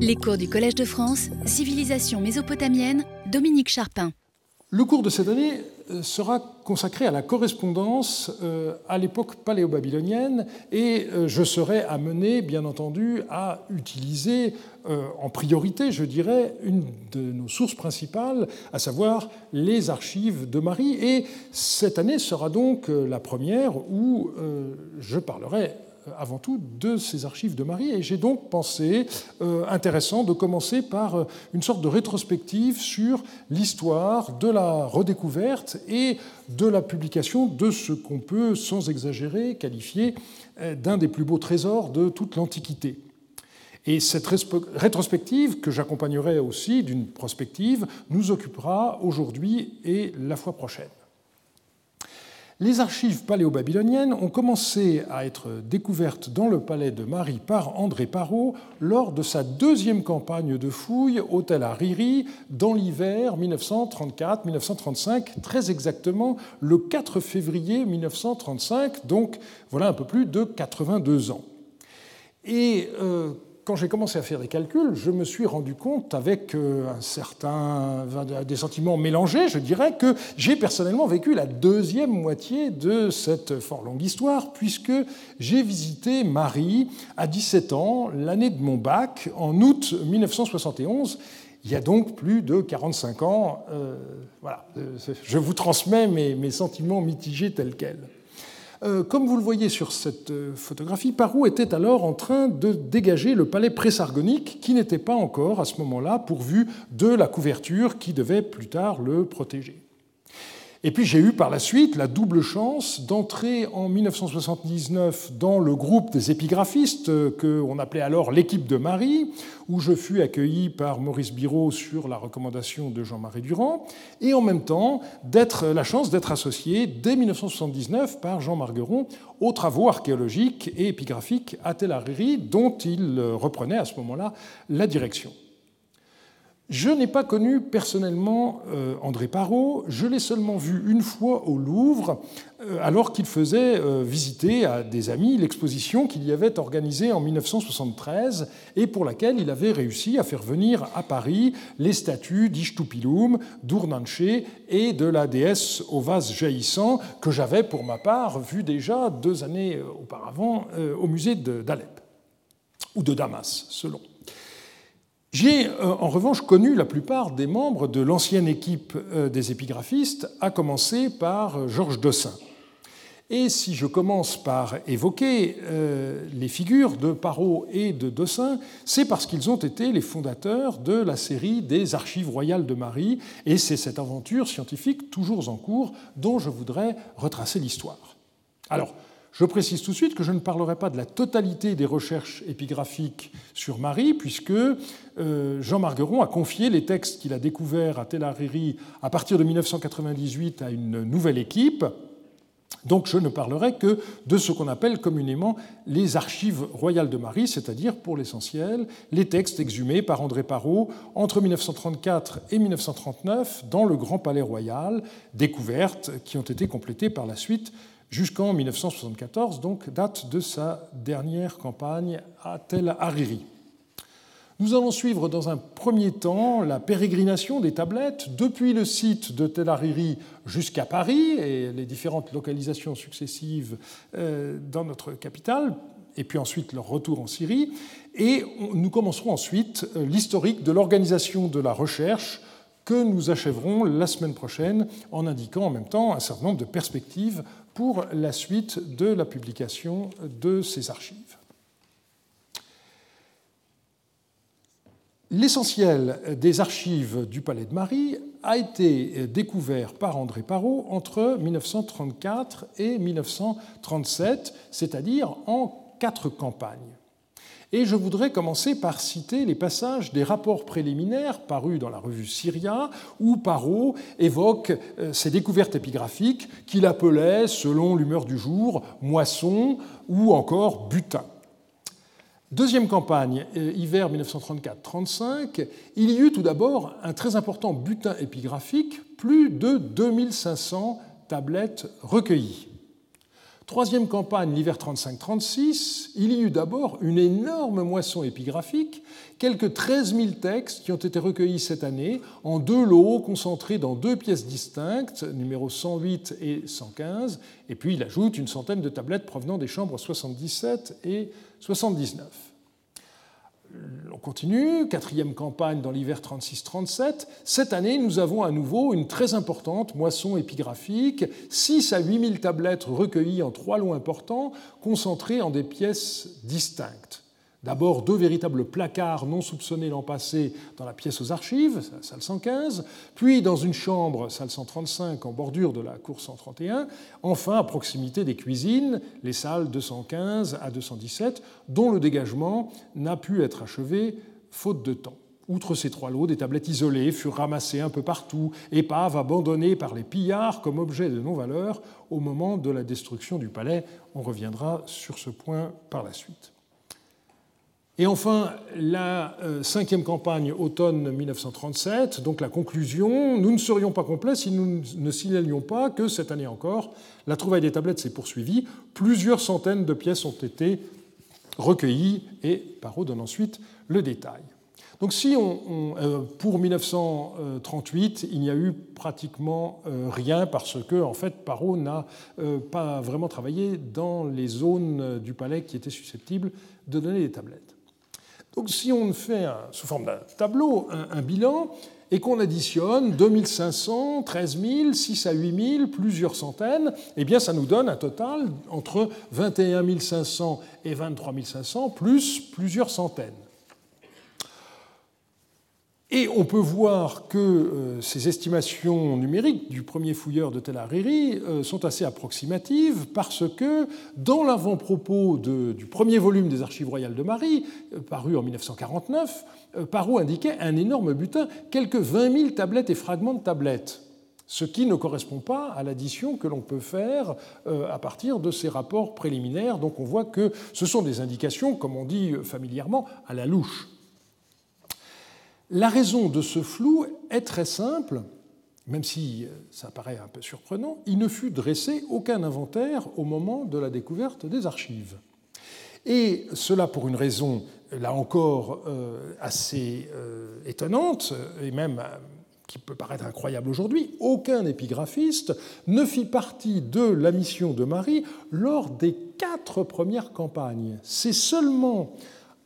Les cours du Collège de France, Civilisation mésopotamienne, Dominique Charpin. Le cours de cette année euh, sera consacré à la correspondance euh, à l'époque paléo-babylonienne et euh, je serai amené, bien entendu, à utiliser en priorité, je dirais, une de nos sources principales, à savoir les archives de Marie. Et cette année sera donc la première où je parlerai avant tout de ces archives de Marie. Et j'ai donc pensé euh, intéressant de commencer par euh, une sorte de rétrospective sur l'histoire de la redécouverte et de la publication de ce qu'on peut, sans exagérer, qualifier euh, d'un des plus beaux trésors de toute l'Antiquité. Et cette rétrospective, que j'accompagnerai aussi d'une prospective, nous occupera aujourd'hui et la fois prochaine. Les archives paléo-babyloniennes ont commencé à être découvertes dans le palais de Marie par André Parot lors de sa deuxième campagne de fouilles au Tel Hariri dans l'hiver 1934-1935, très exactement le 4 février 1935, donc voilà un peu plus de 82 ans. Euh, quand j'ai commencé à faire des calculs, je me suis rendu compte, avec euh, un certain, des sentiments mélangés, je dirais, que j'ai personnellement vécu la deuxième moitié de cette fort longue histoire, puisque j'ai visité Marie à 17 ans, l'année de mon bac, en août 1971. Il y a donc plus de 45 ans. Euh, voilà, euh, je vous transmets mes, mes sentiments mitigés tels quels. Euh, comme vous le voyez sur cette euh, photographie, Parou était alors en train de dégager le palais présargonique qui n'était pas encore à ce moment-là pourvu de la couverture qui devait plus tard le protéger. Et puis j'ai eu par la suite la double chance d'entrer en 1979 dans le groupe des épigraphistes qu'on appelait alors l'équipe de Marie, où je fus accueilli par Maurice Biraud sur la recommandation de Jean-Marie Durand, et en même temps d'être la chance d'être associé dès 1979 par Jean Margueron aux travaux archéologiques et épigraphiques à Tel Hariri, dont il reprenait à ce moment-là la direction. Je n'ai pas connu personnellement euh, André Parot, je l'ai seulement vu une fois au Louvre, euh, alors qu'il faisait euh, visiter à des amis l'exposition qu'il y avait organisée en 1973 et pour laquelle il avait réussi à faire venir à Paris les statues d'Ishtupilum, d'Urnanche et de la déesse au vase jaillissant que j'avais pour ma part vu déjà deux années auparavant au musée d'Alep, ou de Damas, selon. J'ai euh, en revanche connu la plupart des membres de l'ancienne équipe euh, des épigraphistes, à commencer par euh, Georges Dossin. Et si je commence par évoquer les figures de Parot et de Dossin, c'est parce qu'ils ont été les fondateurs de la série des Archives royales de Marie, et c'est cette aventure scientifique toujours en cours dont je voudrais retracer l'histoire. Alors, je précise tout de suite que je ne parlerai pas de la totalité des recherches épigraphiques sur Marie, puisque euh, Jean Margueron a confié les textes qu'il a découverts à Tel Hariri à partir de 1998 à une nouvelle équipe. Donc je ne parlerai que de ce qu'on appelle communément les archives royales de Marie, c'est-à-dire pour l'essentiel les textes exhumés par André Parot entre 1934 et 1939 dans le Grand Palais Royal, découvertes qui ont été complétées par la suite jusqu'en 1974, donc date de sa dernière campagne à Tel Hariri. Nous allons suivre dans un premier temps la pérégrination des tablettes depuis le site de Tel Hariri jusqu'à Paris et les différentes localisations successives euh, dans notre capitale, et puis ensuite leur retour en Syrie. Et nous commencerons ensuite euh, l'historique de l'organisation de la recherche que nous achèverons la semaine prochaine en indiquant en même temps un certain nombre de perspectives pour la suite de la publication de ces archives. L'essentiel des archives du Palais de Marie a été découvert par André Parot entre 1934 et 1937, c'est-à-dire en quatre campagnes. Et je voudrais commencer par citer les passages des rapports préliminaires parus dans la revue Syria, où Parot évoque euh, ces découvertes épigraphiques qu'il appelait, selon l'humeur du jour, moisson ou encore butin. Deuxième campagne, euh, hiver 1934-35, il y eut tout d'abord un très important butin épigraphique, plus de 2500 tablettes recueillies. Troisième campagne, l'hiver 35-36, il y eut d'abord une énorme moisson épigraphique, quelques 13 000 textes qui ont été recueillis cette année en deux lots concentrés dans deux pièces distinctes, numéros 108 et 115, et puis il ajoute une centaine de tablettes provenant des chambres 77 et 79. On continue, quatrième campagne dans l'hiver 36-37. Cette année, nous avons à nouveau une très importante moisson épigraphique, 6 à 8 000 tablettes recueillies en trois lots importants, concentrées en des pièces distinctes. D'abord deux véritables placards non soupçonnés l'an passé dans la pièce aux archives, salle 115, puis dans une chambre, salle 135, en bordure de la cour 131, enfin à proximité des cuisines, les salles 215 à 217, dont le dégagement n'a pu être achevé faute de temps. Outre ces trois lots, des tablettes isolées furent ramassées un peu partout, épaves abandonnées par les pillards comme objets de non-valeur au moment de la destruction du palais. On reviendra sur ce point par la suite. Et enfin, la euh, cinquième campagne automne 1937, donc la conclusion, nous ne serions pas complets si nous ne signalions pas que cette année encore, la trouvaille des tablettes s'est poursuivie, plusieurs centaines de pièces ont été recueillies, et Parot donne ensuite le détail. Donc si on, euh, pour 1938, il n'y a eu pratiquement euh, rien parce que en fait Parot n'a pas vraiment travaillé dans les zones du palais qui étaient susceptibles de donner des tablettes. Donc si on fait sous forme d'un tableau un, bilan et qu'on additionne 2500, 13 000, 6 à 8 000, plusieurs centaines, eh bien ça nous donne un total entre 21 500 et 23 500, plus plusieurs centaines. Et on peut voir que euh, ces estimations numériques du premier fouilleur de Tel Hariri euh, sont assez approximatives parce que dans l'avant-propos du premier volume des Archives royales de Marie, euh, paru en 1949, Parot indiquait un énorme butin, quelques 20 000 tablettes et fragments de tablettes ce qui ne correspond pas à l'addition que l'on peut faire à partir de ces rapports préliminaires. Donc on voit que ce sont des indications, comme on dit familièrement, à la louche. La raison de ce flou est très simple, même si euh, ça paraît un peu surprenant, il ne fut dressé aucun inventaire au moment de la découverte des archives. Et cela pour une raison, là encore, euh, assez euh, étonnante, et même qui peut paraître incroyable aujourd'hui, aucun épigraphiste ne fit partie de la mission de Marie lors des quatre premières campagnes. C'est seulement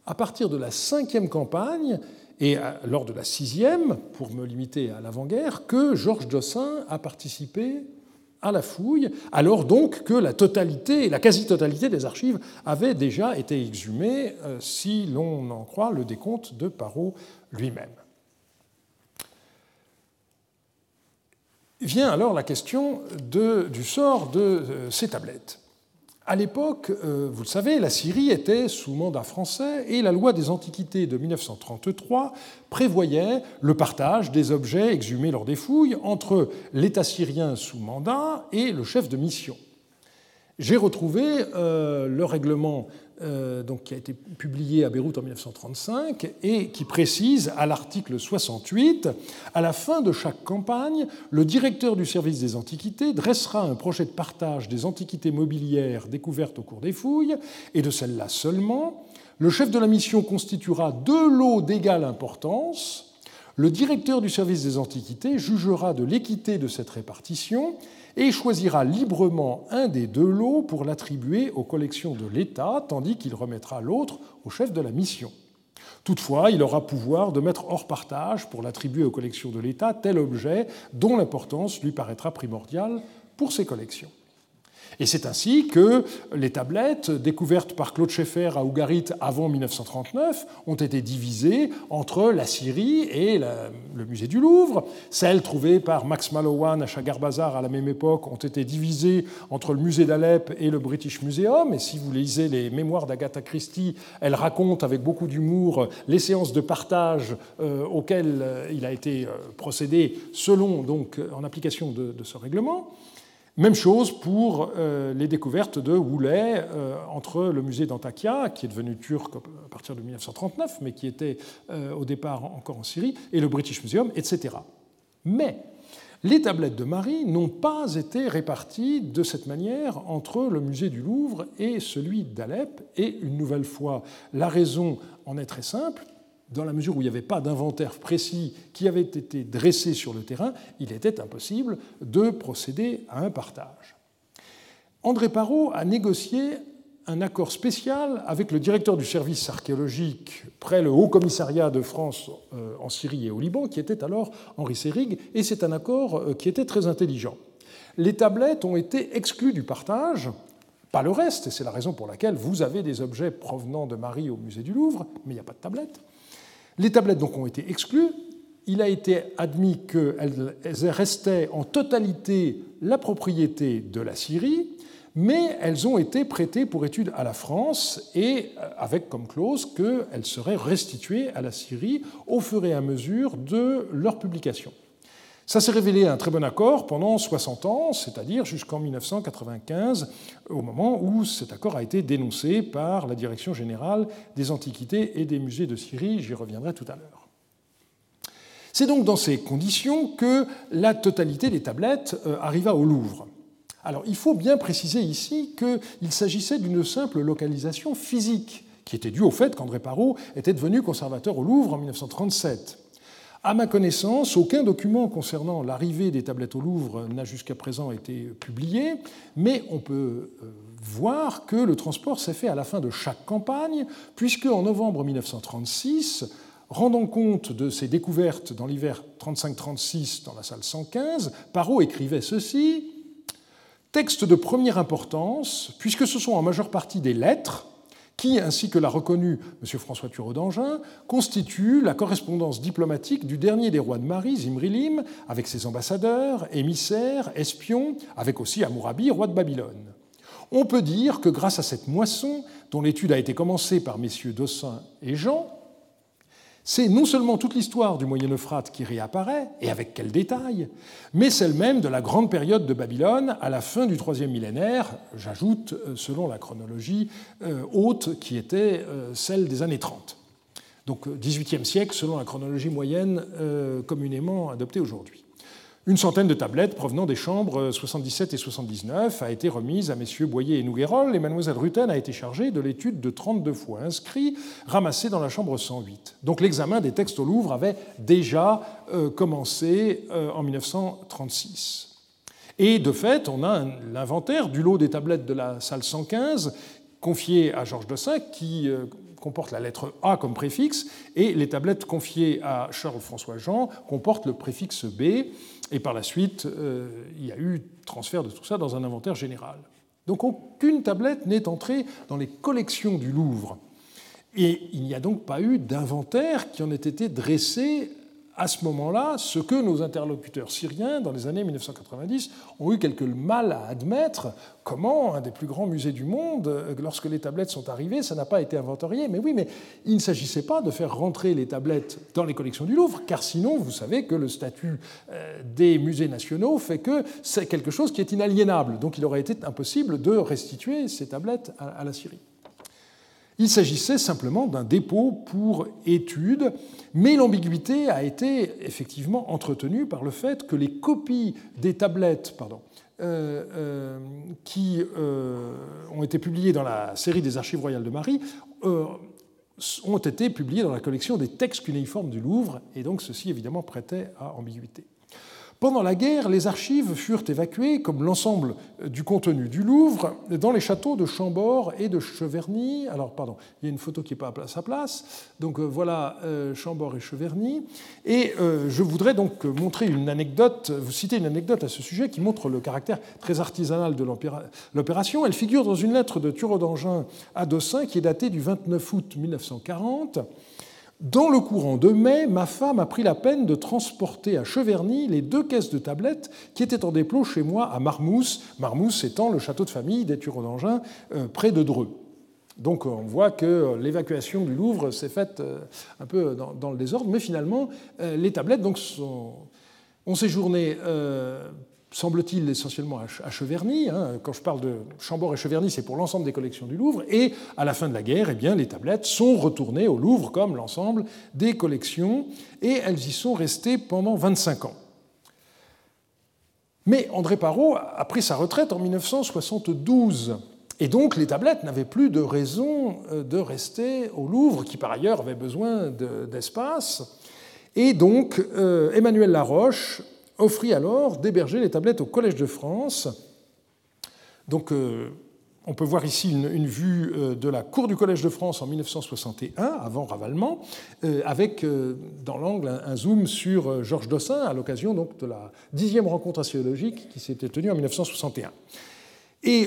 à partir de la cinquième campagne et lors de la sixième, pour me limiter à l'avant-guerre, que Georges Dossin a participé à la fouille, alors donc que la totalité, la quasi-totalité des archives avaient déjà été exhumées, euh, si l'on en croit le décompte de Parot lui-même. Vient alors la question du sort de euh, ces tablettes. À l'époque, euh, vous le savez, la Syrie était sous mandat français et la loi des Antiquités de 1933 prévoyait le partage des objets exhumés lors des fouilles entre l'État syrien sous mandat et le chef de mission. J'ai retrouvé euh, le règlement euh, donc, qui a été publié à Beyrouth en 1935 et qui précise à l'article 68 À la fin de chaque campagne, le directeur du service des antiquités dressera un projet de partage des antiquités mobilières découvertes au cours des fouilles et de celles-là seulement. Le chef de la mission constituera deux lots d'égale importance. Le directeur du service des antiquités jugera de l'équité de cette répartition et choisira librement un des deux lots pour l'attribuer aux collections de l'État, tandis qu'il remettra l'autre au chef de la mission. Toutefois, il aura pouvoir de mettre hors partage pour l'attribuer aux collections de l'État tel objet dont l'importance lui paraîtra primordiale pour ses collections. Et c'est ainsi que les tablettes découvertes par Claude Schaeffer à Ougarit avant 1939 ont été divisées entre la Syrie et le musée du Louvre. Celles trouvées par Max Mallowan à Chagar Bazar à la même époque ont été divisées entre le musée d'Alep et le British Museum. Et si vous lisez les mémoires d'Agatha Christie, elle raconte avec beaucoup d'humour les séances de partage euh, auxquelles euh, il a été euh, procédé selon, donc, en application de ce règlement. Même chose pour euh, les découvertes de Woulet euh, entre le musée d'Antakya, qui est devenu turc à partir de 1939, mais qui était euh, au départ encore en Syrie, et le British Museum, etc. Mais les tablettes de Marie n'ont pas été réparties de cette manière entre le musée du Louvre et celui d'Alep. Et une nouvelle fois, la raison en est très simple. Dans la mesure où il n'y avait pas d'inventaire précis qui avait été dressé sur le terrain, il était impossible de procéder à un partage. André Parot a négocié un accord spécial avec le directeur du service archéologique près le Haut Commissariat de France euh, en Syrie et au Liban, qui était alors Henri Sérig, et c'est un accord euh, qui était très intelligent. Les tablettes ont été exclues du partage, pas le reste, et c'est la raison pour laquelle vous avez des objets provenant de Marie au musée du Louvre, mais il n'y a pas de tablettes. Les tablettes donc ont été exclues. Il a été admis qu'elles restaient en totalité la propriété de la Syrie, mais elles ont été prêtées pour étude à la France et euh, avec comme clause qu'elles seraient restituées à la Syrie au fur et à mesure de leur publication. Ça s'est révélé un très bon accord pendant 60 ans, c'est-à-dire jusqu'en 1995, au moment où cet accord a été dénoncé par la Direction générale des antiquités et des musées de Syrie. J'y reviendrai tout à l'heure. C'est donc dans ces conditions que la totalité des tablettes euh, arriva au Louvre. Alors il faut bien préciser ici qu'il s'agissait d'une simple localisation physique, qui était due au fait qu'André Parot était devenu conservateur au Louvre en 1937. À ma connaissance, aucun document concernant l'arrivée des tablettes au Louvre n'a jusqu'à présent été publié, mais on peut euh, voir que le transport s'est fait à la fin de chaque campagne, puisque en novembre 1936, rendant compte de ses découvertes dans l'hiver 35-36 dans la salle 115, Parot écrivait ceci Texte de première importance, puisque ce sont en majeure partie des lettres qui, ainsi que l'a reconnu M. François Thureau d'Angin, constituent la correspondance diplomatique du dernier des rois de Marie, Zimrilim, avec ses ambassadeurs, émissaires, espions, avec aussi Amourabi, roi de Babylone. On peut dire que grâce à cette moisson, dont l'étude a été commencée par messieurs Dossin et Jean, c'est non seulement toute l'histoire du Moyen Euphrate qui réapparaît, et avec quel détail, mais celle même de la grande période de Babylone à la fin du troisième millénaire, j'ajoute euh, selon la chronologie euh, haute qui était euh, celle des années 30. Donc 18e siècle selon la chronologie moyenne communément adoptée aujourd'hui. Une centaine de tablettes provenant des chambres 77 et 79 a été remise à messieurs Boyer et Nouguerol et mademoiselle Rutten a été chargée de l'étude de 32 fois inscrits ramassés dans la chambre 108. Donc l'examen des textes au Louvre avait déjà euh, commencé euh, en 1936. Et de fait, on a l'inventaire du lot des tablettes de la salle 115 confié à Georges Dossin qui euh, comporte la lettre A comme préfixe, et les tablettes confiées à Charles-François Jean comportent le préfixe B. Et par la suite, euh, il y a eu transfert de tout ça dans un inventaire général. Donc aucune tablette n'est entrée dans les collections du Louvre. Et il n'y a donc pas eu d'inventaire qui en ait été dressé à ce moment-là ce que nos interlocuteurs syriens, dans les années 1990, ont eu quelque mal à admettre. Comment un des plus grands musées du monde, lorsque les tablettes sont arrivées, ça n'a pas été inventorié Mais oui, mais il ne s'agissait pas de faire rentrer les tablettes dans les collections du Louvre, car sinon, vous savez que le statut euh, des musées nationaux fait que c'est quelque chose qui est inaliénable. Donc il aurait été impossible de restituer ces tablettes à la Syrie. Il s'agissait simplement d'un dépôt pour étude, mais l'ambiguïté a été effectivement entretenue par le fait que les copies des tablettes euh, euh, qui euh, ont été publiées dans la série des Archives royales de Marie ont été publiées dans la collection des textes cunéiformes du Louvre, et donc ceci évidemment prêtait à ambiguïté. Pendant la guerre, les archives furent évacuées, comme l'ensemble du contenu du Louvre, dans les châteaux de Chambord et de Cheverny. Alors, pardon, il y a une photo qui n'est pas à sa place. Donc euh, voilà euh, Chambord et Cheverny. Et euh, je voudrais donc montrer une anecdote, vous citer une anecdote à ce sujet qui montre le caractère très artisanal de l'opération. Elle figure dans une lettre de Thureau d'Angin à Dossin qui est datée du 29 août 1940. Dans le courant de mai, ma femme a pris la peine de transporter à Cheverny les deux caisses de tablettes qui étaient en dépôt chez moi à Marmousse, Marmousse étant le château de famille des Turons d'Angin, euh, près de Dreux. Donc on voit que l'évacuation du Louvre s'est faite euh, un peu dans, le désordre, mais finalement, euh, les tablettes donc, ont séjourné semble-t-il, essentiellement à Cheverny. Hein. Quand je parle de Chambord et Cheverny, c'est pour l'ensemble des collections du Louvre. Et à la fin de la guerre, eh bien, les tablettes sont retournées au Louvre comme l'ensemble des collections, et elles y sont restées pendant 25 ans. Mais André Parot a pris sa retraite en 1972. Et donc les tablettes n'avaient plus de raison euh, de rester au Louvre, qui par ailleurs avait besoin d'espace. Et donc euh, Emmanuel Laroche offrit alors d'héberger les tablettes au Collège de France. Donc euh, on peut voir ici une, vue de la cour du Collège de France en 1961, avant ravalement, avec dans l'angle un, zoom sur Georges Dossin à l'occasion donc de la dixième rencontre archéologique qui s'était tenue en 1961. Et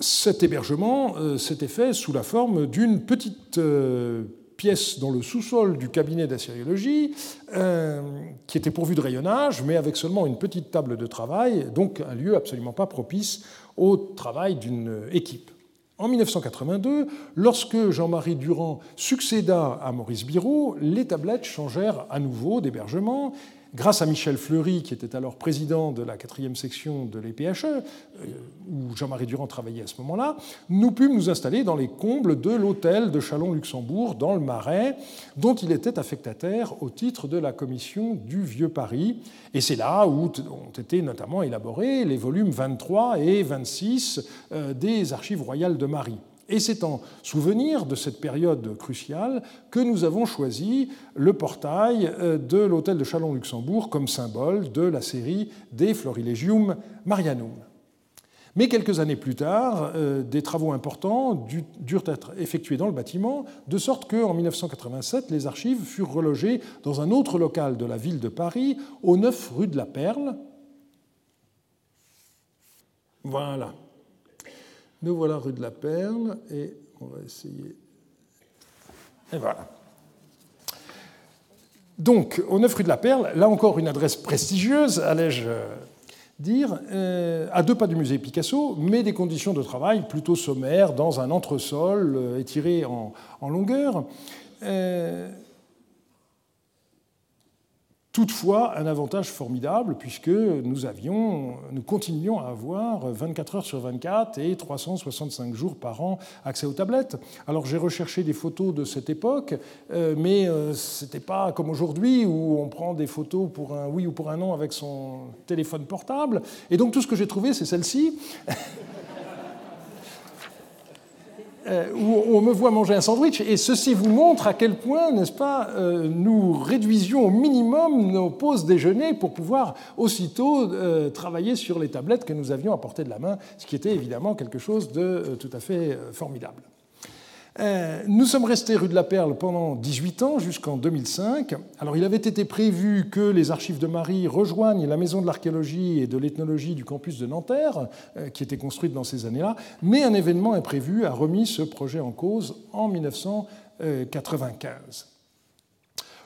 cet hébergement euh, s'était fait sous la forme d'une petite euh, pièce dans le sous-sol du cabinet d'assyriologie, euh, qui était pourvu de rayonnage, mais avec seulement une petite table de travail, donc un lieu absolument pas propice au travail d'une équipe. En 1982, lorsque Jean-Marie Durand succéda à Maurice Biraud, les tablettes changèrent à nouveau d'hébergement grâce à Michel Fleury, qui était alors président de la quatrième section de l'EPHE, euh, où Jean-Marie Durand travaillait à ce moment-là, nous pûmes nous installer dans les combles de l'hôtel de Chalon-Luxembourg, dans le Marais, dont il était affectataire au titre de la commission du Vieux Paris. Et c'est là où ont été notamment élaborés les volumes 23 et 26 euh, des archives royales de Marie. Et c'est en souvenir de cette période cruciale que nous avons choisi le portail euh, de l'hôtel de Chalon-Luxembourg comme symbole de la série des Florilegium Marianum. Mais quelques années plus tard, euh, des travaux importants durent être effectués dans le bâtiment, de sorte qu'en 1987, les archives furent relogées dans un autre local de la ville de Paris, au 9 rue de la Perle. Voilà, nous voilà rue de la Perle et on va essayer. Et voilà. Donc, au 9 rue de la Perle, là encore une adresse prestigieuse, allais-je dire, euh, à deux pas du musée Picasso, mais des conditions de travail plutôt sommaires, dans un entresol euh, étiré en, longueur. Euh, Toutefois, un avantage formidable puisque nous, avions, nous continuions à avoir 24 heures sur 24 et 365 jours par an accès aux tablettes. Alors j'ai recherché des photos de cette époque, euh, mais euh, ce n'était pas comme aujourd'hui où on prend des photos pour un oui ou pour un non avec son téléphone portable. Et donc tout ce que j'ai trouvé, c'est celle-ci. Euh, où on me voit manger un sandwich, et ceci vous montre à quel point, n'est-ce pas, euh, nous réduisions au minimum nos pauses déjeuner pour pouvoir aussitôt euh, travailler sur les tablettes que nous avions à portée de la main, ce qui était évidemment quelque chose de tout à fait formidable. Euh, nous sommes restés rue de la Perle pendant 18 ans, jusqu'en 2005. Alors, il avait été prévu que les archives de Marie rejoignent la maison de l'archéologie et de l'ethnologie du campus de Nanterre, euh, qui était construite dans ces années-là, mais un événement imprévu a remis ce projet en cause en 1995.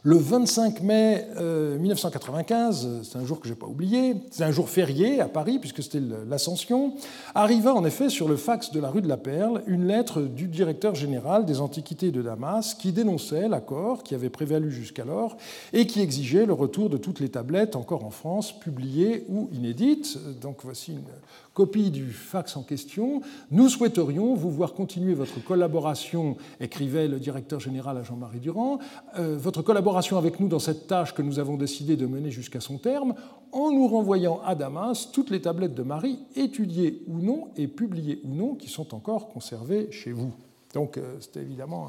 Le 25 mai 1995, euh, c'est un jour que je n'ai pas oublié, c'est un jour férié à Paris puisque c'était l'Ascension, arriva en effet sur le fax de la rue de la Perle une lettre du directeur général des Antiquités de Damas qui dénonçait l'accord qui avait prévalu jusqu'alors et qui exigeait le retour de toutes les tablettes encore en France, publiées ou inédites. Donc voici une copie du fax en question. Nous souhaiterions vous voir continuer votre collaboration, écrivait le directeur général à Jean-Marie Durand, euh, votre collaboration avec nous dans cette tâche que nous avons décidé de mener jusqu'à son terme, en nous renvoyant à Damas toutes les tablettes de Marie, étudiées ou non et publiées ou non, qui sont encore conservées chez vous. Donc euh, c'était évidemment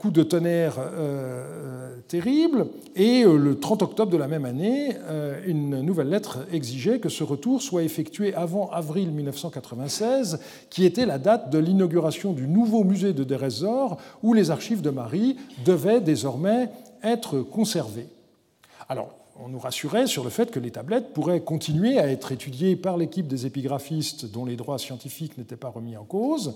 coup de tonnerre euh, euh, terrible. Et euh, le 30 octobre de la même année, une nouvelle lettre exigeait que ce retour soit effectué avant avril 1996, qui était la date de l'inauguration du nouveau musée de Dérésor, où les archives de Marie devaient désormais être conservées. Alors, on nous rassurait sur le fait que les tablettes pourraient continuer à être étudiées par l'équipe des épigraphistes dont les droits scientifiques n'étaient pas remis en cause.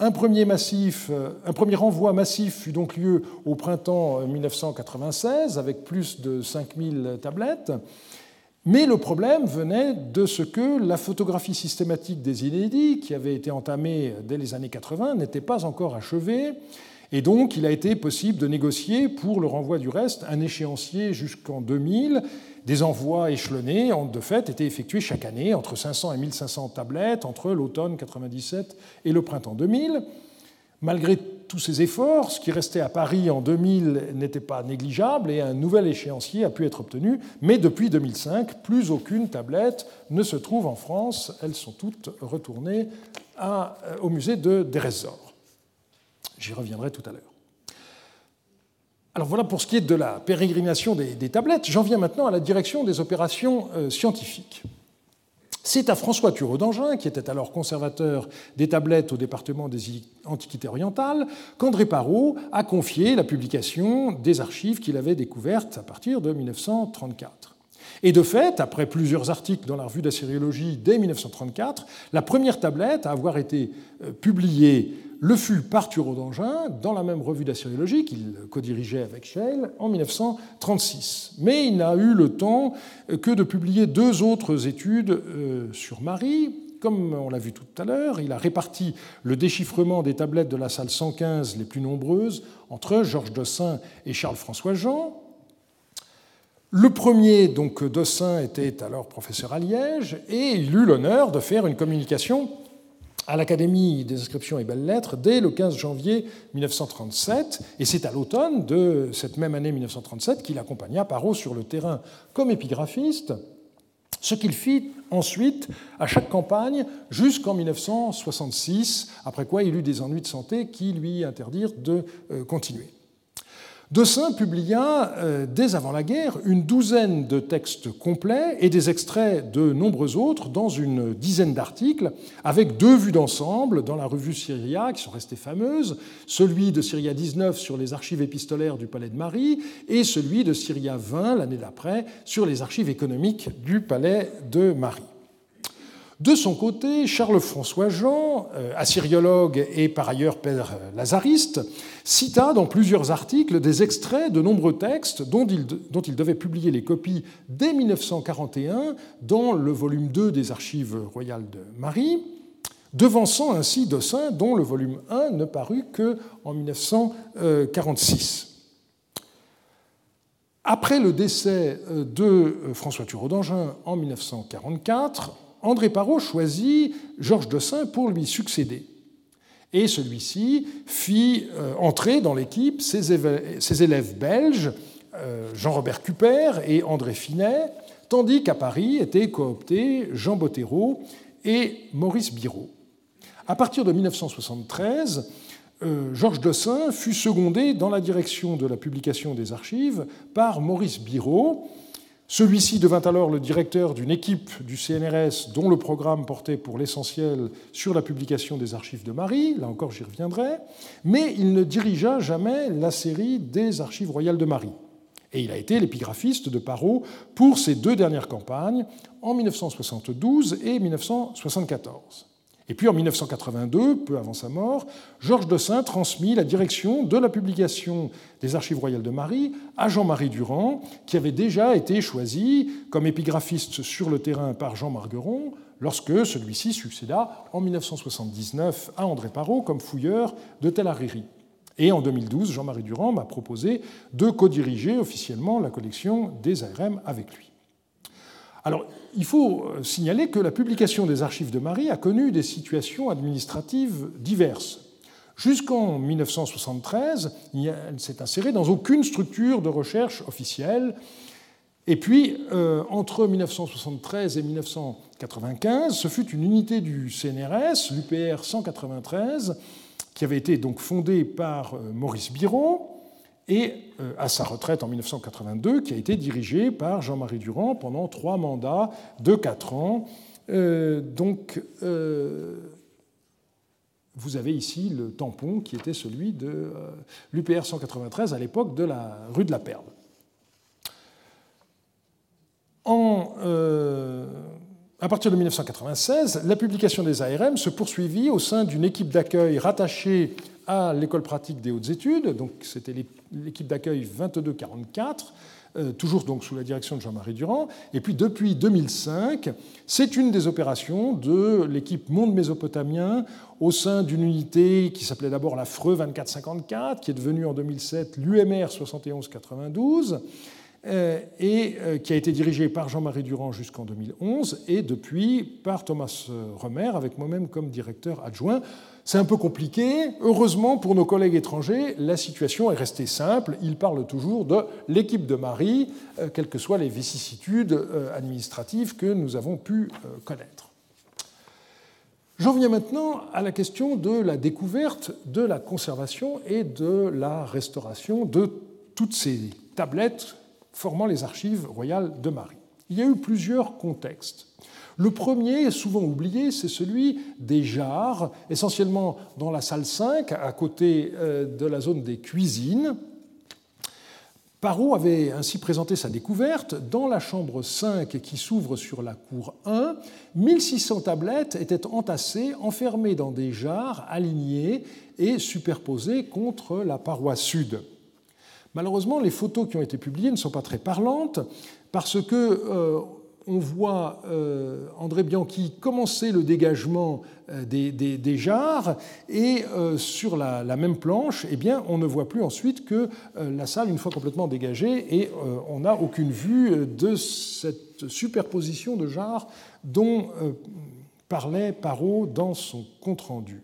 Un premier, massif, euh, un premier renvoi massif fut donc lieu au printemps 1996 avec plus de 5000 tablettes. Mais le problème venait de ce que la photographie systématique des inédits, qui avait été entamée dès les années 80, n'était pas encore achevée. Et donc, il a été possible de négocier pour le renvoi du reste un échéancier jusqu'en 2000 des envois échelonnés de fait été effectués chaque année, entre 500 et 1500 tablettes, entre l'automne 97 et le printemps 2000. Malgré tous ces efforts, ce qui restait à Paris en 2000 n'était pas négligeable et un nouvel échéancier a pu être obtenu. Mais depuis 2005, plus aucune tablette ne se trouve en France. Elles sont toutes retournées au musée de Dresor. J'y reviendrai tout à l'heure. Alors voilà pour ce qui est de la pérégrination des, tablettes. J'en viens maintenant à la direction des opérations euh, scientifiques. C'est à François Thureau d'Angin, qui était alors conservateur des tablettes au département des Antiquités orientales, qu'André Parot a confié la publication des archives qu'il avait découvertes à partir de 1934. Et de fait, après plusieurs articles dans la revue d'assyriologie dès 1934, la première tablette à avoir été euh, publiée le fut par Thureau d'Angin dans la même revue d'assyriologie qu'il co-dirigeait avec Scheil en 1936. Mais il n'a eu le temps que de publier deux autres études euh, sur Marie. Comme on l'a vu tout à l'heure, il a réparti le déchiffrement des tablettes de la salle 115 les plus nombreuses entre Georges Dossin et Charles-François Jean. Le premier, donc Dossin, était alors professeur à Liège et il eut l'honneur de faire une communication à l'Académie des inscriptions et belles-lettres dès le 15 janvier 1937, et c'est à l'automne de cette même année 1937 qu'il accompagna Parot sur le terrain comme épigraphiste, ce qu'il fit ensuite à chaque campagne jusqu'en 1966, après quoi il eut des ennuis de santé qui lui interdirent de euh, continuer. Dossin publia euh, dès avant la guerre une douzaine de textes complets et des extraits de nombreux autres dans une dizaine d'articles, avec deux vues d'ensemble dans la revue Syria qui sont restées fameuses, celui de Syria 19 sur les archives épistolaires du Palais de Marie et celui de Syria 20 l'année d'après sur les archives économiques du Palais de Marie. De son côté, Charles-François Jean, euh, assyriologue et par ailleurs père lazariste, cita dans plusieurs articles des extraits de nombreux textes dont il, devait publier les copies dès 1941 dans le volume 2 des Archives royales de Marie, devançant ainsi Dossin, dont le volume 1 ne parut qu'en 1946. Après le décès euh, de euh, François Thureau d'Angin en 1944, André Parot choisit Georges Dossin pour lui succéder. Et celui-ci fit euh, entrer dans l'équipe ses élèves belges, euh, Jean-Robert Cuper et André Finet, tandis qu'à Paris étaient cooptés Jean Bottero et Maurice Biraud. À partir de 1973, euh, Georges Dossin fut secondé dans la direction de la publication des archives par Maurice Biraud, celui-ci devint alors le directeur d'une équipe du CNRS dont le programme portait pour l'essentiel sur la publication des archives de Marie, là encore j'y reviendrai, mais il ne dirigea jamais la série des archives royales de Marie. Et il a été l'épigraphiste de Parot pour ces deux dernières campagnes, en 1972 et 1974. Et puis en 1982, peu avant sa mort, Georges Dossin transmit la direction de la publication des Archives royales de Marie à Jean-Marie Durand, qui avait déjà été choisi comme épigraphiste sur le terrain par Jean Margueron lorsque celui-ci succéda en 1979 à André Parot comme fouilleur de Tel Hariri. Et en 2012, Jean-Marie Durand m'a proposé de co-diriger officiellement la collection des ARM avec lui. Alors, il faut euh, signaler que la publication des archives de Marie a connu des situations administratives diverses. Jusqu'en 1973, elle s'est insérée dans aucune structure de recherche officielle. Et puis, euh, entre 1973 et 1995, ce fut une unité du CNRS, l'UPR 193, qui avait été donc fondée par euh, Maurice Biraud, et euh, à sa retraite en 1982, qui a été dirigée par Jean-Marie Durand pendant trois mandats de quatre ans. Euh, donc, euh, vous avez ici le tampon qui était celui de l'UPR 193 à l'époque de la rue de la Perle. à partir de 1996, la publication des ARM se poursuivit au sein d'une équipe d'accueil rattachée à l'école pratique des hautes études, donc c'était l'équipe d'accueil 2244, euh, toujours donc sous la direction de Jean-Marie Durand. Et puis depuis 2005, c'est une des opérations de l'équipe Monde mésopotamien au sein d'une unité qui s'appelait d'abord la FRE 2454, qui est devenue en 2007 l'UMR 7192 et qui a été dirigé par Jean-Marie Durand jusqu'en 2011 et depuis par Thomas Remer avec moi-même comme directeur adjoint. C'est un peu compliqué. Heureusement, pour nos collègues étrangers, la situation est restée simple. Ils parlent toujours de l'équipe de Marie, euh, quelles que soient les vicissitudes euh, administratives que nous avons pu euh, connaître. J'en viens maintenant à la question de la découverte, de la conservation et de la restauration de toutes ces tablettes formant les archives royales de Marie. Il y a eu plusieurs contextes. Le premier, souvent oublié, c'est celui des jarres, essentiellement dans la salle 5, à côté euh, de la zone des cuisines. Parot avait ainsi présenté sa découverte. Dans la chambre 5 qui s'ouvre sur la cour 1, 1600 tablettes étaient entassées, enfermées dans des jarres alignées et superposées contre la paroi sud. Malheureusement, les photos qui ont été publiées ne sont pas très parlantes parce que euh, on voit euh, André Bianchi commencer le dégagement euh, des, jarres et euh, sur la, même planche, eh on ne voit plus ensuite que la salle une fois complètement dégagée et on n'a aucune vue de cette superposition de jarres dont parlait Parot dans son compte-rendu.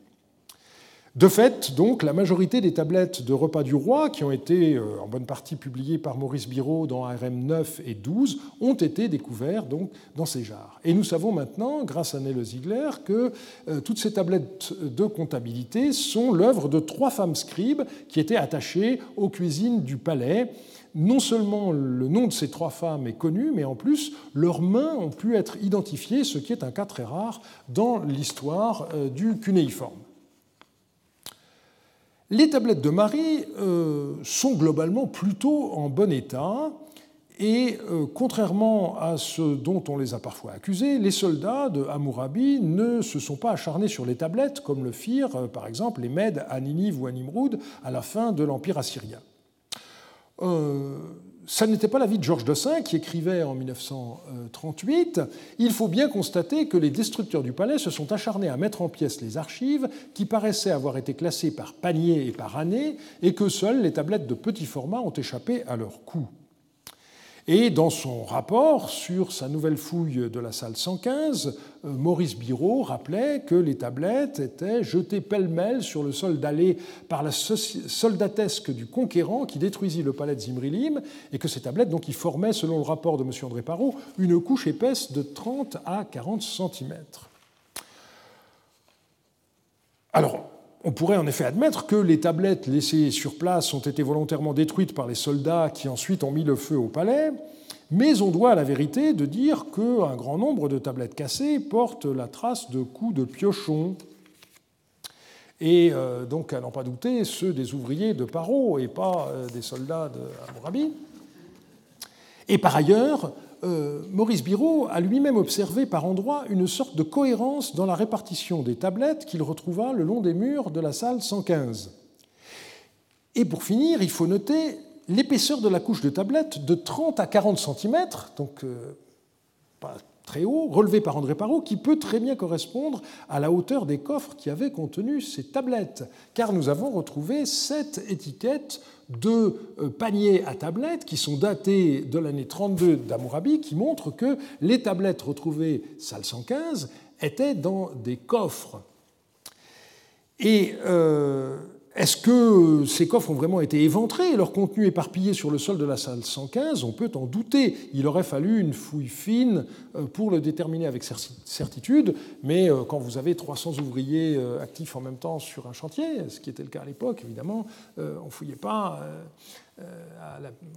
De fait, donc, la majorité des tablettes de repas du roi, qui ont été euh, en bonne partie publiées par Maurice Biraud dans RM 9 et 12, ont été découvertes dans ces jarres. Et nous savons maintenant, grâce à Nelle Ziegler, que euh, toutes ces tablettes de comptabilité sont l'œuvre de trois femmes scribes qui étaient attachées aux cuisines du palais. Non seulement le nom de ces trois femmes est connu, mais en plus leurs mains ont pu être identifiées, ce qui est un cas très rare dans l'histoire euh, du cunéiforme. Les tablettes de Marie euh, sont globalement plutôt en bon état et euh, contrairement à ce dont on les a parfois accusés, les soldats de Hammurabi ne se sont pas acharnés sur les tablettes comme le firent euh, par exemple les Mèdes à Ninive ou à Nimroud à la fin de l'Empire assyrien. Ça n'était pas l'avis de Georges Dossin qui écrivait en 1938 Il faut bien constater que les destructeurs du palais se sont acharnés à mettre en pièces les archives qui paraissaient avoir été classées par panier et par année et que seules les tablettes de petit format ont échappé à leur coup. Et dans son rapport sur sa nouvelle fouille de la salle 115, euh, Maurice Biraud rappelait que les tablettes étaient jetées pêle-mêle sur le sol dallé par la soldatesque du conquérant qui détruisit le palais de Zimrilim, et que ces tablettes donc, formaient, selon le rapport de M. André Parot, une couche épaisse de 30 à 40 cm. Alors, on pourrait en effet admettre que les tablettes laissées sur place ont été volontairement détruites par les soldats qui ensuite ont mis le feu au palais, mais on doit à la vérité de dire qu'un grand nombre de tablettes cassées portent la trace de coups de piochon. Et euh, donc, à n'en pas douter, ceux des ouvriers de Paro et pas euh, des soldats de. Et par ailleurs, euh, Maurice Biraud a lui-même observé par endroits une sorte de cohérence dans la répartition des tablettes qu'il retrouva le long des murs de la salle 115. Et pour finir, il faut noter l'épaisseur de la couche de tablettes de 30 à 40 cm, donc euh, pas très haut, relevé par André Parot, qui peut très bien correspondre à la hauteur des coffres qui avaient contenu ces tablettes, car nous avons retrouvé sept étiquettes de euh, paniers à tablettes qui sont datés de l'année 32 d'Amourabi, qui montrent que les tablettes retrouvées salle 115 étaient dans des coffres. Et euh, est-ce que ces coffres ont vraiment été éventrés et leur contenu éparpillé sur le sol de la salle 115 On peut en douter. Il aurait fallu une fouille fine euh, pour le déterminer avec certitude, mais euh, quand vous avez 300 ouvriers euh, actifs en même temps sur un chantier, ce qui était le cas à l'époque, évidemment, on ne fouillait pas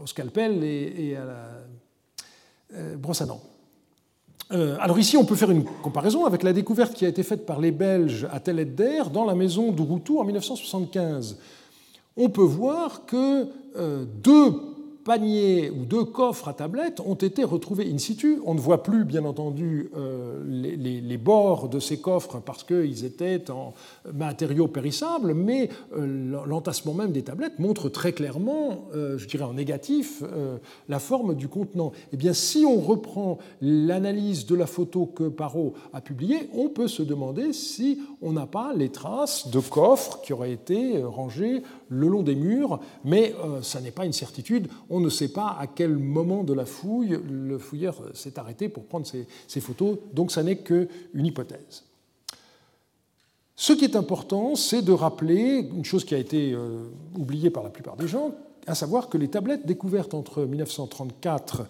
au scalpel et à la brosse à dents. Euh, alors ici, on peut faire une comparaison avec la découverte qui a été faite par les Belges à Tel Edder dans la maison d'Urutu en 1975. On peut voir que euh, deux paniers ou deux coffres à tablettes ont été retrouvés in situ. On ne voit plus, bien entendu, euh, les, bords de ces coffres parce qu'ils étaient en matériaux périssables, mais euh, l'entassement même des tablettes montre très clairement, euh, je dirais en négatif, la forme du contenant. Eh bien, si on reprend l'analyse de la photo que Parot a publiée, on peut se demander si on n'a pas les traces de coffres qui auraient été rangés le long des murs, mais ça n'est pas une certitude On ne sait pas à quel moment de la fouille le fouilleur s'est arrêté pour prendre ces photos, donc ça n'est qu'une hypothèse. Ce qui est important, c'est de rappeler une chose qui a été euh, oubliée par la plupart des gens, à savoir que les tablettes découvertes entre 1934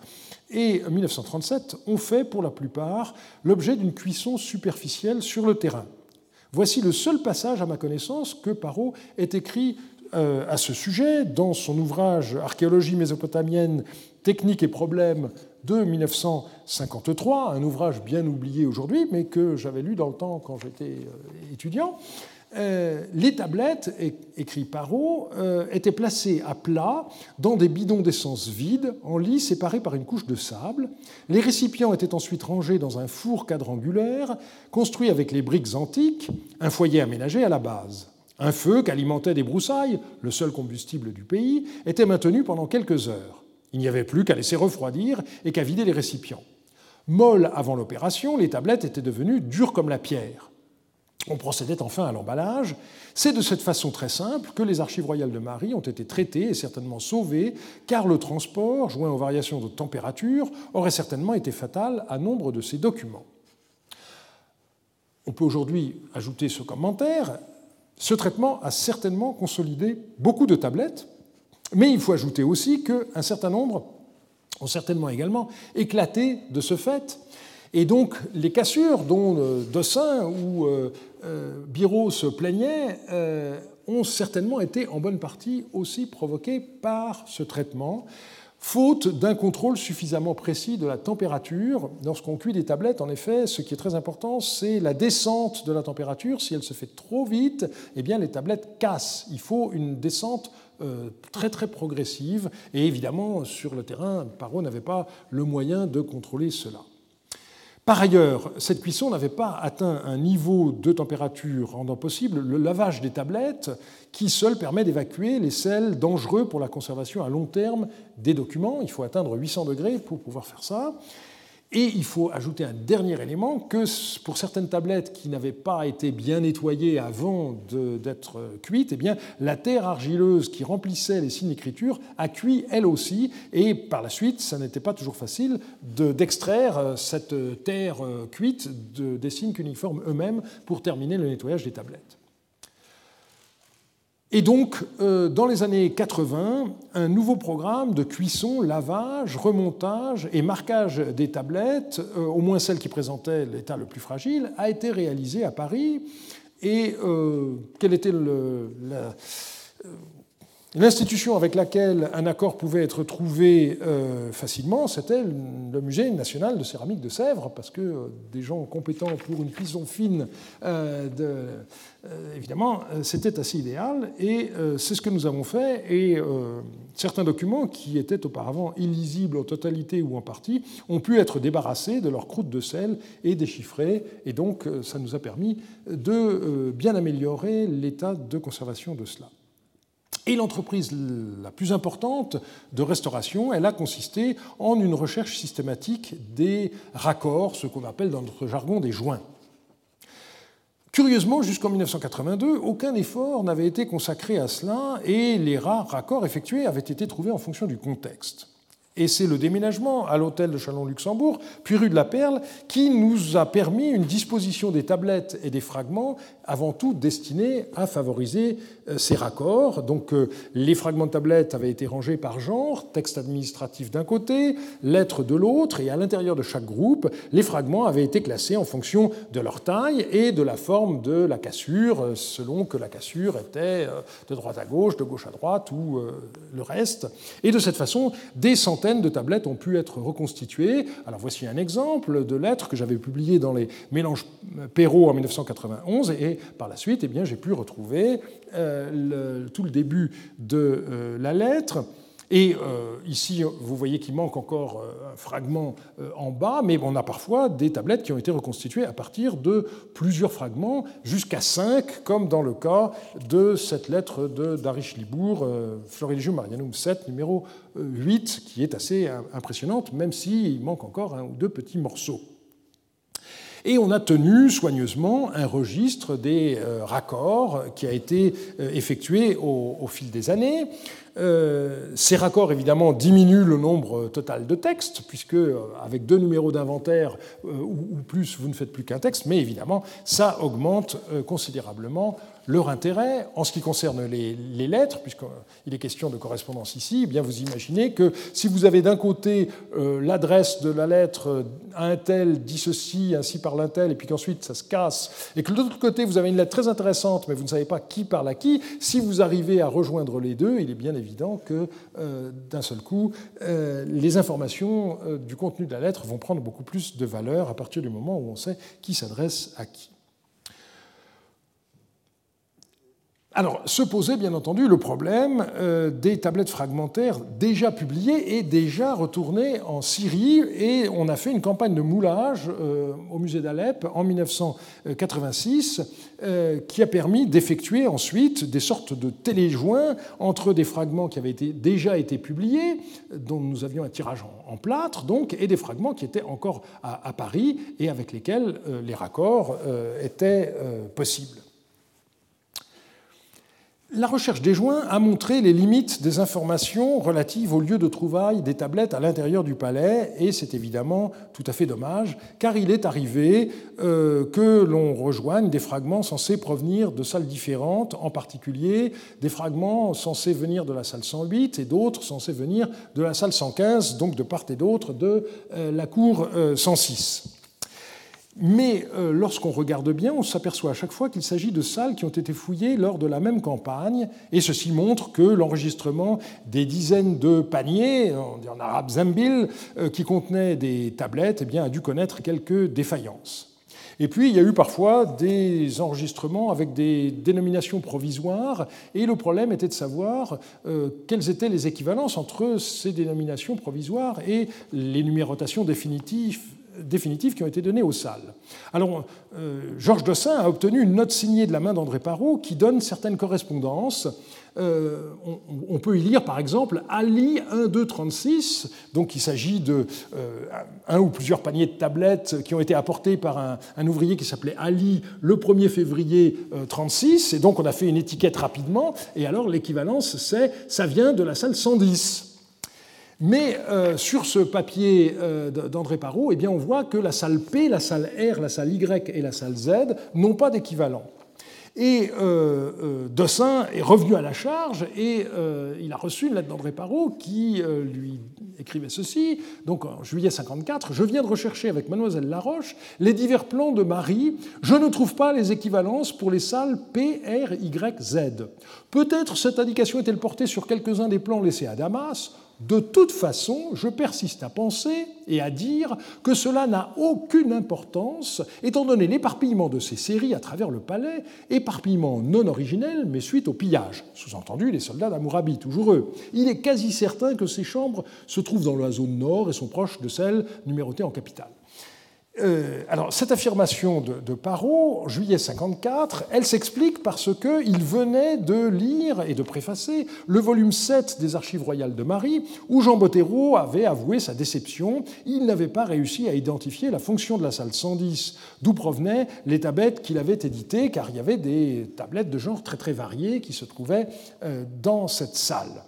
et 1937 ont fait pour la plupart l'objet d'une cuisson superficielle sur le terrain. Voici le seul passage à ma connaissance que Parot ait écrit euh, à ce sujet dans son ouvrage Archéologie mésopotamienne, techniques et problèmes de 1953, un ouvrage bien oublié aujourd'hui, mais que j'avais lu dans le temps quand j'étais euh, étudiant. Euh, les tablettes, écrit Parot, étaient placées à plat dans des bidons d'essence vides, en lit séparés par une couche de sable. Les récipients étaient ensuite rangés dans un four quadrangulaire construit avec les briques antiques, un foyer aménagé à la base. Un feu qu'alimentaient des broussailles, le seul combustible du pays, était maintenu pendant quelques heures. Il n'y avait plus qu'à laisser refroidir et qu'à vider les récipients. Molles avant l'opération, les tablettes étaient devenues dures comme la pierre. On procédait enfin à l'emballage. C'est de cette façon très simple que les archives royales de Marie ont été traitées et certainement sauvées, car le transport, joint aux variations de température, aurait certainement été fatal à nombre de ces documents. On peut aujourd'hui ajouter ce commentaire. Ce traitement a certainement consolidé beaucoup de tablettes, mais il faut ajouter aussi qu'un certain nombre ont certainement également éclaté de ce fait. Et donc, les cassures dont euh, Dossin ou euh, euh, Biro se plaignaient ont certainement été en bonne partie aussi provoquées par ce traitement, faute d'un contrôle suffisamment précis de la température. Lorsqu'on cuit des tablettes, en effet, ce qui est très important, c'est la descente de la température. Si elle se fait trop vite, eh bien, les tablettes cassent. Il faut une descente très très progressive. Et évidemment, sur le terrain, Parot n'avait pas le moyen de contrôler cela. Par ailleurs, cette cuisson n'avait pas atteint un niveau de température rendant possible le lavage des tablettes qui seul permet d'évacuer les sels dangereux pour la conservation à long terme des documents. Il faut atteindre 800 degrés pour pouvoir faire ça. Et il faut ajouter un dernier élément que pour certaines tablettes qui n'avaient pas été bien nettoyées avant d'être cuites, eh bien, la terre argileuse qui remplissait les signes d'écriture a cuit elle aussi. Et par la suite, ça n'était pas toujours facile d'extraire euh, cette terre euh, cuite des signes cuniformes eux-mêmes pour terminer le nettoyage des tablettes. Et donc, euh, dans les années 80, un nouveau programme de cuisson, lavage, remontage et marquage des tablettes, euh, au moins celles qui présentaient l'état le plus fragile, a été réalisé à Paris. Et euh, quelle était L'institution avec laquelle un accord pouvait être trouvé facilement, c'était le Musée national de céramique de Sèvres, parce que des gens compétents pour une cuisson fine euh, évidemment, euh, c'était assez idéal et euh, c'est ce que nous avons fait. Et certains documents qui étaient auparavant illisibles en totalité ou en partie ont pu être débarrassés de leur croûte de sel et déchiffrés. Et donc, ça nous a permis de bien améliorer l'état de conservation de cela. Et l'entreprise la plus importante de restauration, elle a consisté en une recherche systématique des raccords, ce qu'on appelle dans notre jargon des joints. Curieusement, jusqu'en 1982, aucun effort n'avait été consacré à cela et les rares raccords effectués avaient été trouvés en fonction du contexte. Et c'est le déménagement à l'hôtel de Chalon-Luxembourg, puis rue de la Perle, qui nous a permis une disposition des tablettes et des fragments avant tout destinés à favoriser euh, ces raccords. Donc euh, les fragments de tablettes avaient été rangés par genre, texte administratif d'un côté, lettres de l'autre, et à l'intérieur de chaque groupe, les fragments avaient été classés en fonction de leur taille et de la forme de la cassure, euh, selon que la cassure était de droite à gauche, de gauche à droite ou le reste. Et de cette façon, des centaines de tablettes ont pu être reconstituées. Alors voici un exemple de lettres que j'avais publié dans les mélanges Perrault en 1991 et par la suite, eh j'ai pu retrouver euh, tout le début de euh, la lettre. Et euh, ici, vous voyez qu'il manque encore euh, un fragment euh, en bas, mais on a parfois des tablettes qui ont été reconstituées à partir de plusieurs fragments, jusqu'à cinq, comme dans le cas de cette lettre d'Arish Libourg, Florilegium Marianum 7, numéro 8, qui est assez impressionnante, même s'il manque encore un ou deux petits morceaux. Et on a tenu soigneusement un registre des raccords qui a été effectué au, fil des années. ces raccords, évidemment, diminuent le nombre total de textes, puisque avec deux numéros d'inventaire ou, plus, vous ne faites plus qu'un texte, mais évidemment, ça augmente considérablement leur intérêt en ce qui concerne les, lettres, puisqu'il est question de correspondance ici, eh bien vous imaginez que si vous avez d'un côté euh, l'adresse de la lettre à un tel dit ceci, ainsi par un tel, et puis qu'ensuite ça se casse, et que de l'autre côté vous avez une lettre très intéressante, mais vous ne savez pas qui parle à qui, si vous arrivez à rejoindre les deux, il est bien évident que euh, d'un seul coup, euh, les informations du contenu de la lettre vont prendre beaucoup plus de valeur à partir du moment où on sait qui s'adresse à qui. Alors, se posait bien entendu le problème euh, des tablettes fragmentaires déjà publiées et déjà retournées en Syrie, et on a fait une campagne de moulage euh, au musée d'Alep en 1986 euh, qui a permis d'effectuer ensuite des sortes de téléjoints entre des fragments qui avaient déjà été publiés, dont nous avions un tirage en, plâtre, donc, et des fragments qui étaient encore à Paris et avec lesquels les raccords étaient possibles. La recherche des joints a montré les limites des informations relatives au lieu de trouvaille des tablettes à l'intérieur du palais, et c'est évidemment tout à fait dommage, car il est arrivé euh, que l'on rejoigne des fragments censés provenir de salles différentes, en particulier des fragments censés venir de la salle 108 et d'autres censés venir de la salle 115, donc de part et d'autre de euh, la cour 106. Euh, mais euh, lorsqu'on regarde bien, on s'aperçoit à chaque fois qu'il s'agit de salles qui ont été fouillées lors de la même campagne, et ceci montre que l'enregistrement des dizaines de paniers, dit en arabe zambil, euh, qui contenaient des tablettes, eh a dû connaître quelques défaillances. Et puis, il y a eu parfois des enregistrements avec des dénominations provisoires, et le problème était de savoir euh, quelles étaient les équivalences entre ces dénominations provisoires et les numérotations définitives définitifs qui ont été donnés aux salles. Alors, euh, Georges Dossin a obtenu une note signée de la main d'André Parot qui donne certaines correspondances. Euh, on, peut y lire par exemple Ali 1236, donc il s'agit de euh, un ou plusieurs paniers de tablettes qui ont été apportés par un, un ouvrier qui s'appelait Ali le 1er février 36, et donc on a fait une étiquette rapidement, et alors l'équivalence c'est ça vient de la salle 110. Mais euh, sur ce papier euh, d'André Parot, eh bien, on voit que la salle P, la salle R, la salle Y et la salle Z n'ont pas d'équivalent. Et euh, euh est revenu à la charge et il a reçu une lettre d'André Parot qui lui écrivait ceci. Donc en juillet 54, je viens de rechercher avec mademoiselle Laroche les divers plans de Marie. Je ne trouve pas les équivalences pour les salles P, R, Y, Z. Peut-être cette indication est-elle portée sur quelques-uns des plans laissés à Damas. De toute façon, je persiste à penser et à dire que cela n'a aucune importance, étant donné l'éparpillement de ces séries à travers le palais, éparpillement non originel, mais suite au pillage. Sous-entendu, les soldats d'Amourabi, toujours eux. Il est quasi certain que ces chambres se trouvent dans la zone nord et sont proches de celles numérotées en capitale. Euh, alors, cette affirmation de, de Parot, juillet 54, elle s'explique parce qu'il venait de lire et de préfacer le volume 7 des Archives royales de Marie, où Jean Bottero avait avoué sa déception. Il n'avait pas réussi à identifier la fonction de la salle 110, d'où provenaient les tablettes qu'il avait éditées, car il y avait des tablettes de genre très très variés qui se trouvaient euh, dans cette salle.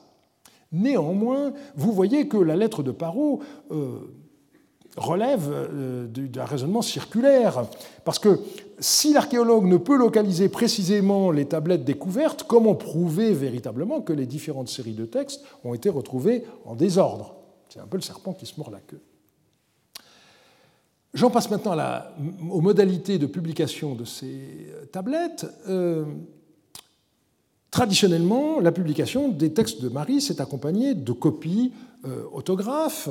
Néanmoins, vous voyez que la lettre de Parot euh, relève euh, d'un raisonnement circulaire. Parce que si l'archéologue ne peut localiser précisément les tablettes découvertes, comment prouver véritablement que les différentes séries de textes ont été retrouvées en désordre? C'est un peu le serpent qui se mord la queue. J'en passe maintenant aux modalités de publication de ces tablettes. Euh, traditionnellement, la publication des textes de Marie s'est accompagnée de copies euh, autographes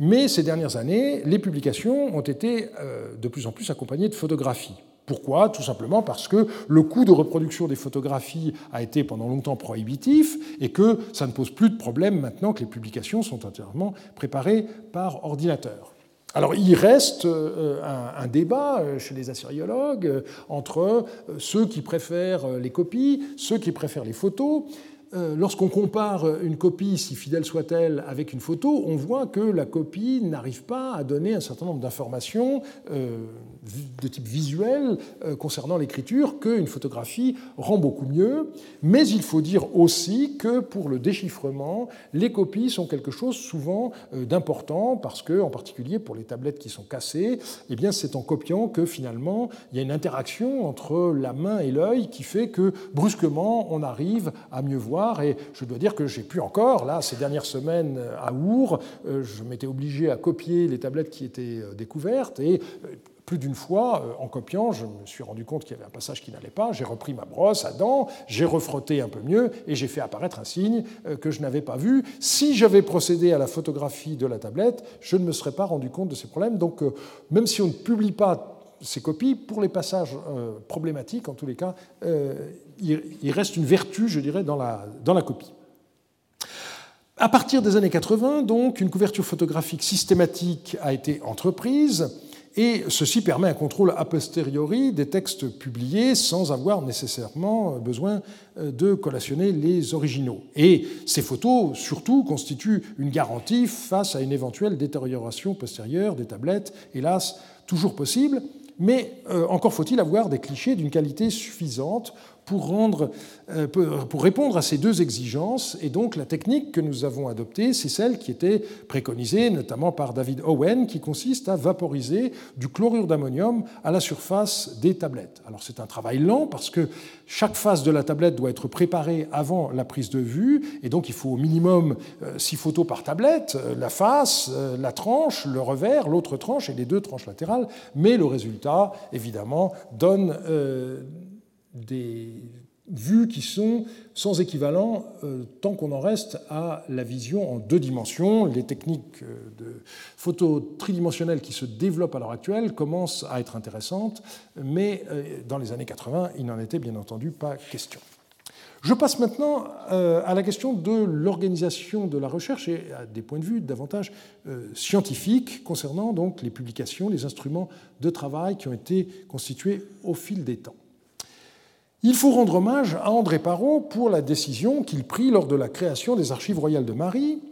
mais ces dernières années, les publications ont été euh, de plus en plus accompagnées de photographies. Pourquoi? Tout simplement parce que le coût de reproduction des photographies a été pendant longtemps prohibitif et que ça ne pose plus de problème maintenant que les publications sont entièrement préparées par ordinateur. Alors il reste euh, un, débat euh, chez les assyriologues entre ceux qui préfèrent les copies, ceux qui préfèrent les photos. Euh, lorsqu'on compare une copie, si fidèle soit-elle, avec une photo, on voit que la copie n'arrive pas à donner un certain nombre d'informations, euh, de type visuel euh, concernant l'écriture qu'une photographie rend beaucoup mieux, mais il faut dire aussi que pour le déchiffrement, les copies sont quelque chose souvent euh, d'important parce que, en particulier pour les tablettes qui sont cassées, eh bien c'est en copiant que finalement il y a une interaction entre la main et l'œil qui fait que brusquement on arrive à mieux voir. Et je dois dire que j'ai pu encore, là, ces dernières semaines à Our, je m'étais obligé à copier les tablettes qui étaient découvertes et plus d'une fois, euh, en copiant, je me suis rendu compte qu'il y avait un passage qui n'allait pas, j'ai repris ma brosse à dents, j'ai refrotté un peu mieux et j'ai fait apparaître un signe euh, que je n'avais pas vu. Si j'avais procédé à la photographie de la tablette, je ne me serais pas rendu compte de ces problèmes. Donc, euh, même si on ne publie pas ces copies, pour les passages problématiques, en tous les cas, il reste une vertu, je dirais, dans la, dans la copie. À partir des années 80, donc, une couverture photographique systématique a été entreprise et ceci permet un contrôle a posteriori des textes publiés sans avoir nécessairement besoin euh, de collationner les originaux. Et ces photos, surtout, constituent une garantie face à une éventuelle détérioration postérieure des tablettes, hélas, toujours possible, mais euh, encore faut-il avoir des clichés d'une qualité suffisante euh, pour répondre à ces deux exigences. Et donc la technique que nous avons adoptée, c'est celle qui était préconisée notamment par David Owen, qui consiste à vaporiser du chlorure d'ammonium à la surface des tablettes. Alors c'est un travail lent parce que chaque face de la tablette doit être préparée avant la prise de vue, et donc il faut au minimum euh, six photos par tablette, euh, la face, la tranche, le revers, l'autre tranche et les deux tranches latérales, mais le résultat, évidemment, donne des vues qui sont sans équivalent euh, tant qu'on en reste à la vision en deux dimensions. Les techniques euh, de photo tridimensionnelle qui se développent à l'heure actuelle commencent à être intéressantes, mais euh, dans les années 80, il n'en était bien entendu pas question. Je passe maintenant à la question de l'organisation de la recherche et à des points de vue davantage scientifiques concernant donc les publications, les instruments de travail qui ont été constitués au fil des temps. Il faut rendre hommage à André Parot pour la décision qu'il prit lors de la création des Archives royales de Marie,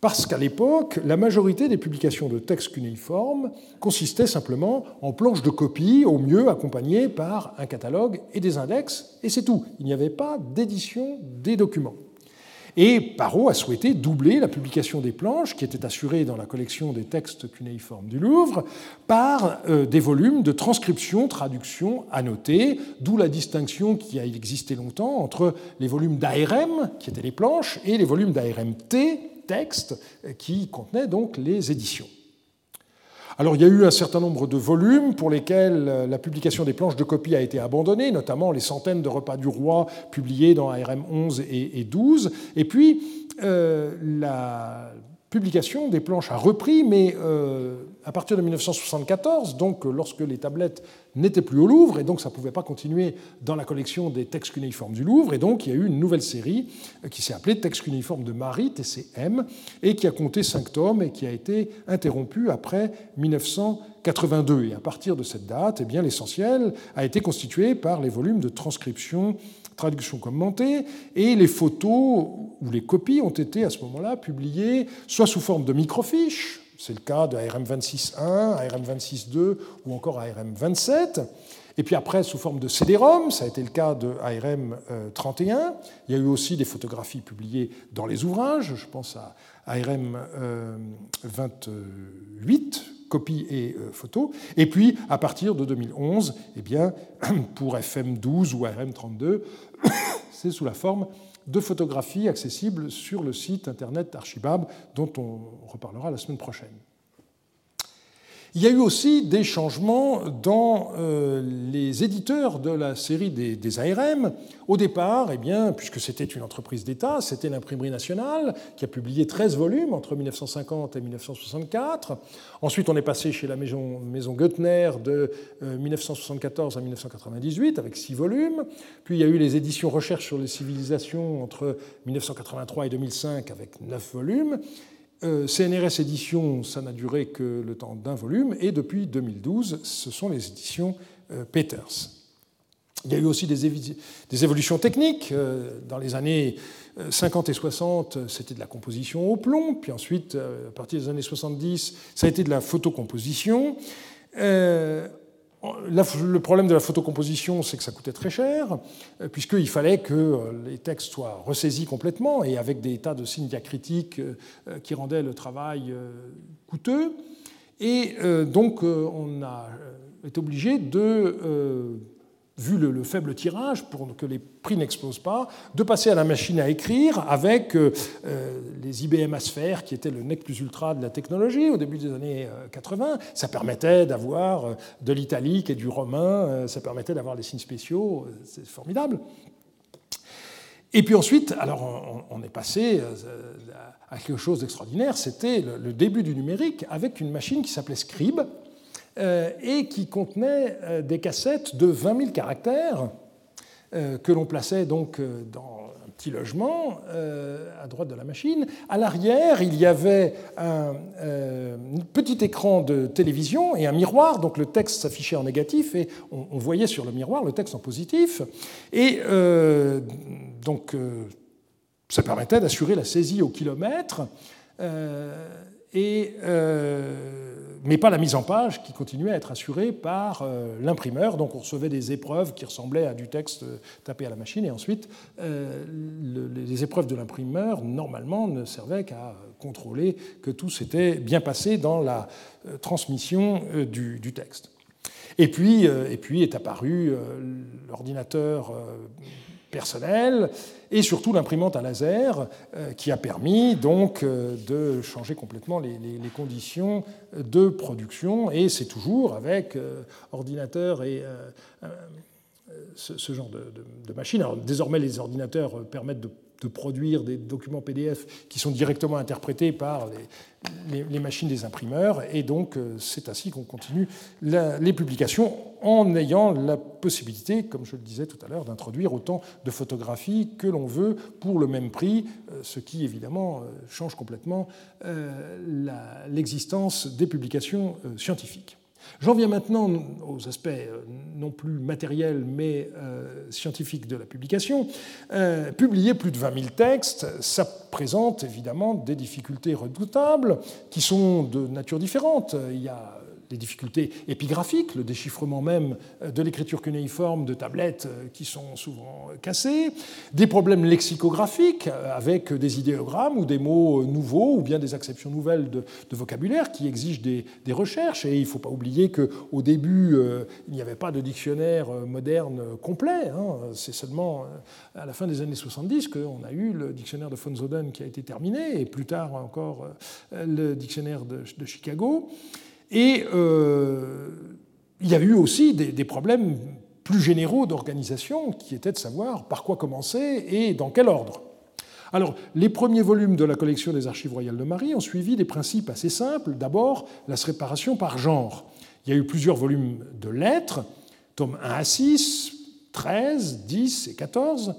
parce qu'à l'époque, la majorité des publications de textes cunéiformes consistaient simplement en planches de copie, au mieux accompagnées par un catalogue et des index, et c'est tout. Il n'y avait pas d'édition des documents. Et Parot a souhaité doubler la publication des planches, qui était assurée dans la collection des textes cunéiformes du Louvre, par euh, des volumes de transcription, traduction, annotés, d'où la distinction qui a existé longtemps entre les volumes d'ARM, qui étaient les planches, et les volumes d'ARMT, textes, qui contenaient donc les éditions. Alors il y a eu un certain nombre de volumes pour lesquels euh, la publication des planches de copie a été abandonnée, notamment les centaines de repas du roi publiés dans ARM 11 et 12. Et puis euh, la publication des planches a repris, mais euh, à partir de 1974, donc lorsque les tablettes n'étaient plus au Louvre, et donc ça ne pouvait pas continuer dans la collection des textes cunéiformes du Louvre, et donc il y a eu une nouvelle série euh, qui s'est appelée Textes cunéiformes de Marie, TCM, et qui a compté cinq tomes et qui a été interrompue après 1982. Et à partir de cette date, eh bien l'essentiel a été constitué par les volumes de transcription traduction commentée, et les photos ou les copies ont été à ce moment-là publiées soit sous forme de microfiches, c'est le cas de ARM 26.1, ARM 26.2 ou encore ARM 27. Et puis après, sous forme de CD-ROM, ça a été le cas de ARM 31. Il y a eu aussi des photographies publiées dans les ouvrages, je pense à ARM 28, copies et euh, photos. Et puis, à partir de 2011, eh bien, pour FM12 ou RM32, c'est sous la forme de photographies accessibles sur le site internet Archibab, dont on reparlera la semaine prochaine. Il y a eu aussi des changements dans euh, les éditeurs de la série des, ARM. Au départ, eh bien, puisque c'était une entreprise d'État, c'était l'Imprimerie nationale qui a publié 13 volumes entre 1950 et 1964. Ensuite, on est passé chez la maison, maison Goettner de 1974 euh, à 1998 avec 6 volumes. Puis il y a eu les éditions Recherche sur les civilisations entre 1983 et 2005 avec 9 volumes. Euh, CNRS Éditions, ça n'a duré que le temps d'un volume, et depuis 2012, ce sont les éditions euh, Peters. Il y a eu aussi des, évolutions techniques. Euh, dans les années 50 et 60, c'était de la composition au plomb, puis ensuite, à partir des années 70, ça a été de la photocomposition. Le problème de la photocomposition, c'est que ça coûtait très cher, euh, puisqu'il fallait que euh, les textes soient ressaisis complètement et avec des tas de signes diacritiques euh, qui rendaient le travail coûteux. Et donc, on a été obligé de vu le, faible tirage, pour que les prix n'explosent pas, de passer à la machine à écrire avec euh, euh, les IBM Asphère, qui étaient le nec plus ultra de la technologie au début des années 80. Euh, ça permettait d'avoir de l'italique et du romain, ça permettait d'avoir des signes spéciaux, c'est formidable. Et puis ensuite, alors on, est passé à quelque chose d'extraordinaire, c'était le début du numérique avec une machine qui s'appelait Scribe, et qui contenait euh, des cassettes de 20 000 caractères euh, que l'on plaçait donc dans un petit logement à droite de la machine. À l'arrière, il y avait un petit écran de télévision et un miroir, donc le texte s'affichait en négatif et on, voyait sur le miroir le texte en positif. Et donc ça permettait d'assurer la saisie au kilomètre. et mais pas la mise en page qui continuait à être assurée par euh, l'imprimeur. Donc on recevait des épreuves qui ressemblaient à du texte euh, tapé à la machine, et ensuite euh, les épreuves de l'imprimeur, normalement, ne servaient qu'à contrôler que tout s'était bien passé dans la transmission du, texte. Et puis, et puis est apparu l'ordinateur personnel et surtout l'imprimante à laser euh, qui a permis donc euh, de changer complètement les, conditions de production et c'est toujours avec euh, ordinateur et ce, genre de, de, machine. Alors, désormais, les ordinateurs permettent de de produire des documents PDF qui sont directement interprétés par les, machines des imprimeurs. Et donc, euh, c'est ainsi qu'on continue les publications en ayant la possibilité, comme je le disais tout à l'heure, d'introduire autant de photographies que l'on veut pour le même prix, euh, ce qui évidemment euh, change complètement l'existence des publications scientifiques. J'en viens maintenant aux aspects euh, non plus matériels mais euh, scientifiques de la publication. Euh, publier plus de 20 000 textes, ça présente évidemment des difficultés redoutables qui sont de nature différente. Il y a des difficultés épigraphiques, le déchiffrement même de l'écriture cunéiforme de tablettes euh, qui sont souvent cassées, des problèmes lexicographiques euh, avec des idéogrammes ou des mots nouveaux ou bien des acceptions nouvelles de, vocabulaire qui exigent des, recherches. Et il ne faut pas oublier qu'au début, euh, il n'y avait pas de dictionnaire moderne complet. Hein. C'est seulement à la fin des années 70 qu'on a eu le dictionnaire de von Zoden qui a été terminé, et plus tard encore le dictionnaire de Chicago. Et euh, il y a eu aussi des, problèmes plus généraux d'organisation qui étaient de savoir par quoi commencer et dans quel ordre. Alors, les premiers volumes de la collection des archives royales de Marie ont suivi des principes assez simples. D'abord, la séparation par genre. Il y a eu plusieurs volumes de lettres, tomes 1 à 6, 13, 10 et 14,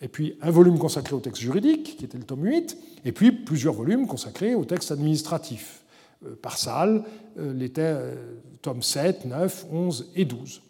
et puis un volume consacré au texte juridique, qui était le tome 8, et puis plusieurs volumes consacrés au texte administratif. Euh, par salle, les tomes 7, 9, 11 et 12.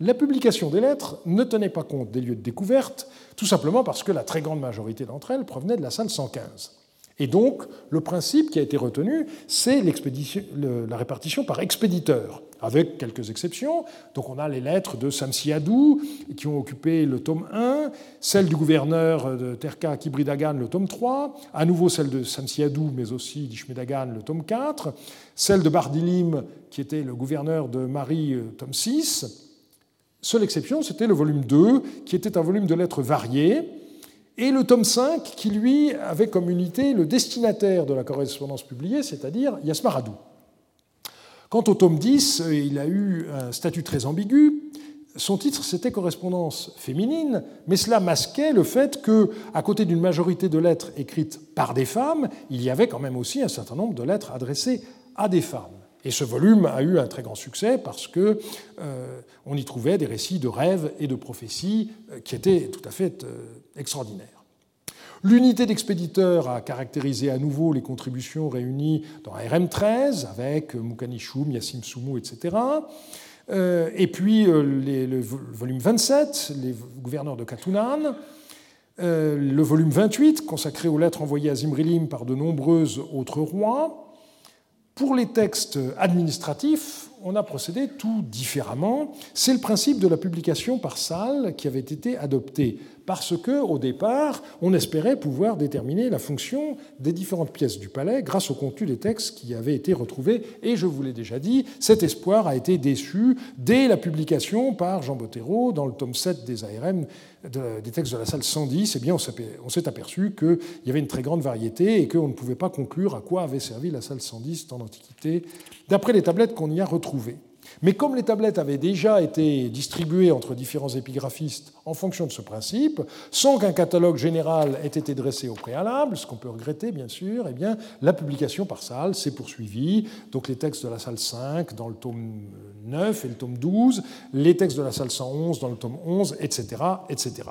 La publication des lettres ne tenait pas compte des lieux de découverte, tout simplement parce que la très grande majorité d'entre elles provenaient de la salle 115. Et donc, le principe qui a été retenu, c'est la répartition par expéditeur, avec quelques exceptions. Donc, on a les lettres de Samsiadou, qui ont occupé le tome 1, celle du gouverneur de Terka Kibridagan, le tome 3, à nouveau celle de Samsiadou, mais aussi d'Ishmedagan, le tome 4, celle de Bardilim, qui était le gouverneur de Marie, le tome 6. Seule exception, c'était le volume 2, qui était un volume de lettres variées, et le tome 5 qui, lui, avait comme unité le destinataire de la correspondance publiée, c'est-à-dire Yasmaradou. Quant au tome 10, il a eu un statut très ambigu. Son titre, c'était Correspondance féminine, mais cela masquait le fait que, à côté d'une majorité de lettres écrites par des femmes, il y avait quand même aussi un certain nombre de lettres adressées à des femmes. Et ce volume a eu un très grand succès parce que euh, on y trouvait des récits de rêves et de prophéties euh, qui étaient tout à fait euh, extraordinaires. L'unité d'expéditeur a caractérisé à nouveau les contributions réunies dans RM13 avec Choum, Yassim Soumou, etc. Et puis le volume 27, les gouverneurs de Katunan, le volume 28 consacré aux lettres envoyées à Zimrilim par de nombreuses autres rois, pour les textes administratifs, on a procédé tout différemment. C'est le principe de la publication par salle qui avait été adopté, parce que au départ, on espérait pouvoir déterminer la fonction des différentes pièces du palais grâce au contenu des textes qui avaient été retrouvés. Et je vous l'ai déjà dit, cet espoir a été déçu dès la publication par Jean Bottero dans le tome 7 des ARM des textes de la salle 110. Eh bien, on s'est aperçu qu'il y avait une très grande variété et qu'on ne pouvait pas conclure à quoi avait servi la salle 110 dans l'Antiquité, d'après les tablettes qu'on y a retrouvées. Mais comme les tablettes avaient déjà été distribuées entre différents épigraphistes en fonction de ce principe, sans qu'un catalogue général ait été dressé au préalable, ce qu'on peut regretter bien sûr, eh la publication par salle s'est poursuivie. Donc les textes de la salle 5 dans le tome 9 et le tome 12, les textes de la salle 111 dans le tome 11, etc. etc.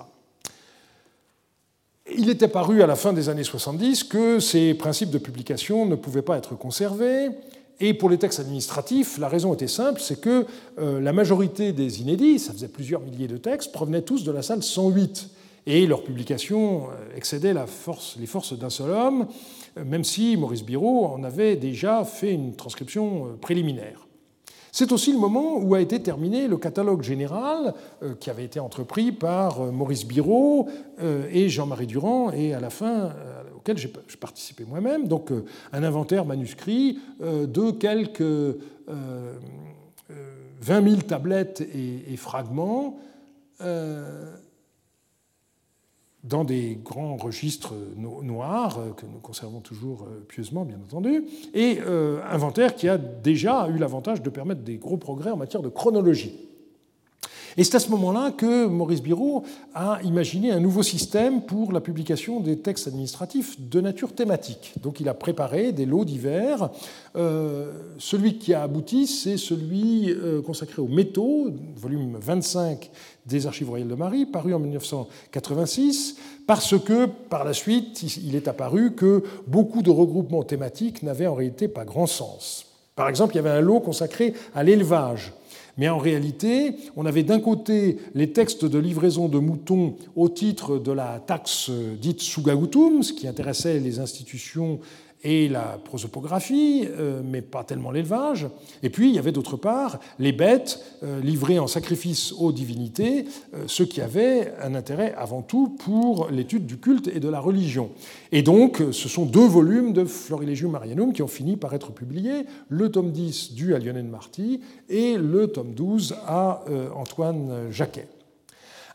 Il était paru à la fin des années 70 que ces principes de publication ne pouvaient pas être conservés et pour les textes administratifs, la raison était simple, c'est que euh, la majorité des inédits, ça faisait plusieurs milliers de textes, provenaient tous de la salle 108. Et leur publication euh, excédait les forces d'un seul homme, euh, même si Maurice Biraud en avait déjà fait une transcription préliminaire. C'est aussi le moment où a été terminé le catalogue général qui avait été entrepris par Maurice Biraud euh, et Jean-Marie Durand, et à la fin, auquel j'ai participé moi-même, donc un inventaire manuscrit de quelques 20 000 tablettes et fragments dans des grands registres noirs euh, que nous conservons toujours euh, pieusement, bien entendu, et euh, inventaire qui a déjà eu l'avantage de permettre des gros progrès en matière de chronologie. Et c'est à ce moment-là que Maurice Biraud a imaginé un nouveau système pour la publication des textes administratifs de nature thématique. Donc il a préparé des lots divers. celui qui a abouti, c'est celui consacré aux métaux, volume 25 des Archives royales de Marie, paru en 1986, parce que par la suite, il est apparu que beaucoup de regroupements thématiques n'avaient en réalité pas grand sens. Par exemple, il y avait un lot consacré à l'élevage. Mais en réalité, on avait d'un côté les textes de livraison de moutons au titre de la taxe dite Sugagutum, ce qui intéressait les institutions et la prosopographie, euh, mais pas tellement l'élevage. Et puis, il y avait d'autre part les bêtes euh, livrées en sacrifice aux divinités, euh, ce qui avait un intérêt avant tout pour l'étude du culte et de la religion. Et donc, ce sont deux volumes de Florilegium Marianum qui ont fini par être publiés, le tome 10 dû à Lionel Marty et le tome 12 à Antoine Jacquet.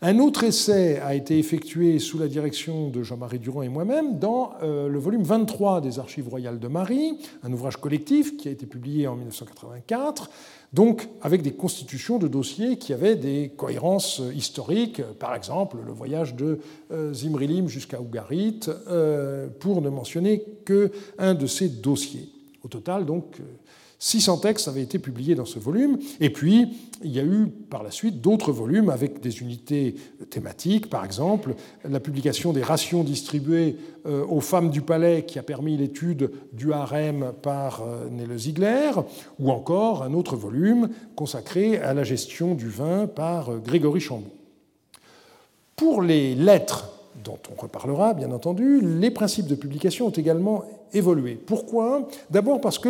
Un autre essai a été effectué sous la direction de Jean-Marie Durand et moi-même dans euh, le volume 23 des Archives royales de Marie, un ouvrage collectif qui a été publié en 1984, donc avec des constitutions de dossiers qui avaient des cohérences historiques, par exemple le voyage de euh, Zimrilim jusqu'à Ougarit, euh, pour ne mentionner qu'un de ces dossiers. Au total, donc, 600 textes avaient été publiés dans ce volume, et puis il y a eu par la suite d'autres volumes avec des unités thématiques, par exemple la publication des rations distribuées euh, aux femmes du palais qui a permis l'étude du harem par euh, Nele Ziegler, ou encore un autre volume consacré à la gestion du vin par euh, Grégory Chambon. Pour les lettres dont on reparlera bien entendu, les principes de publication ont également évolué. Pourquoi? D'abord parce que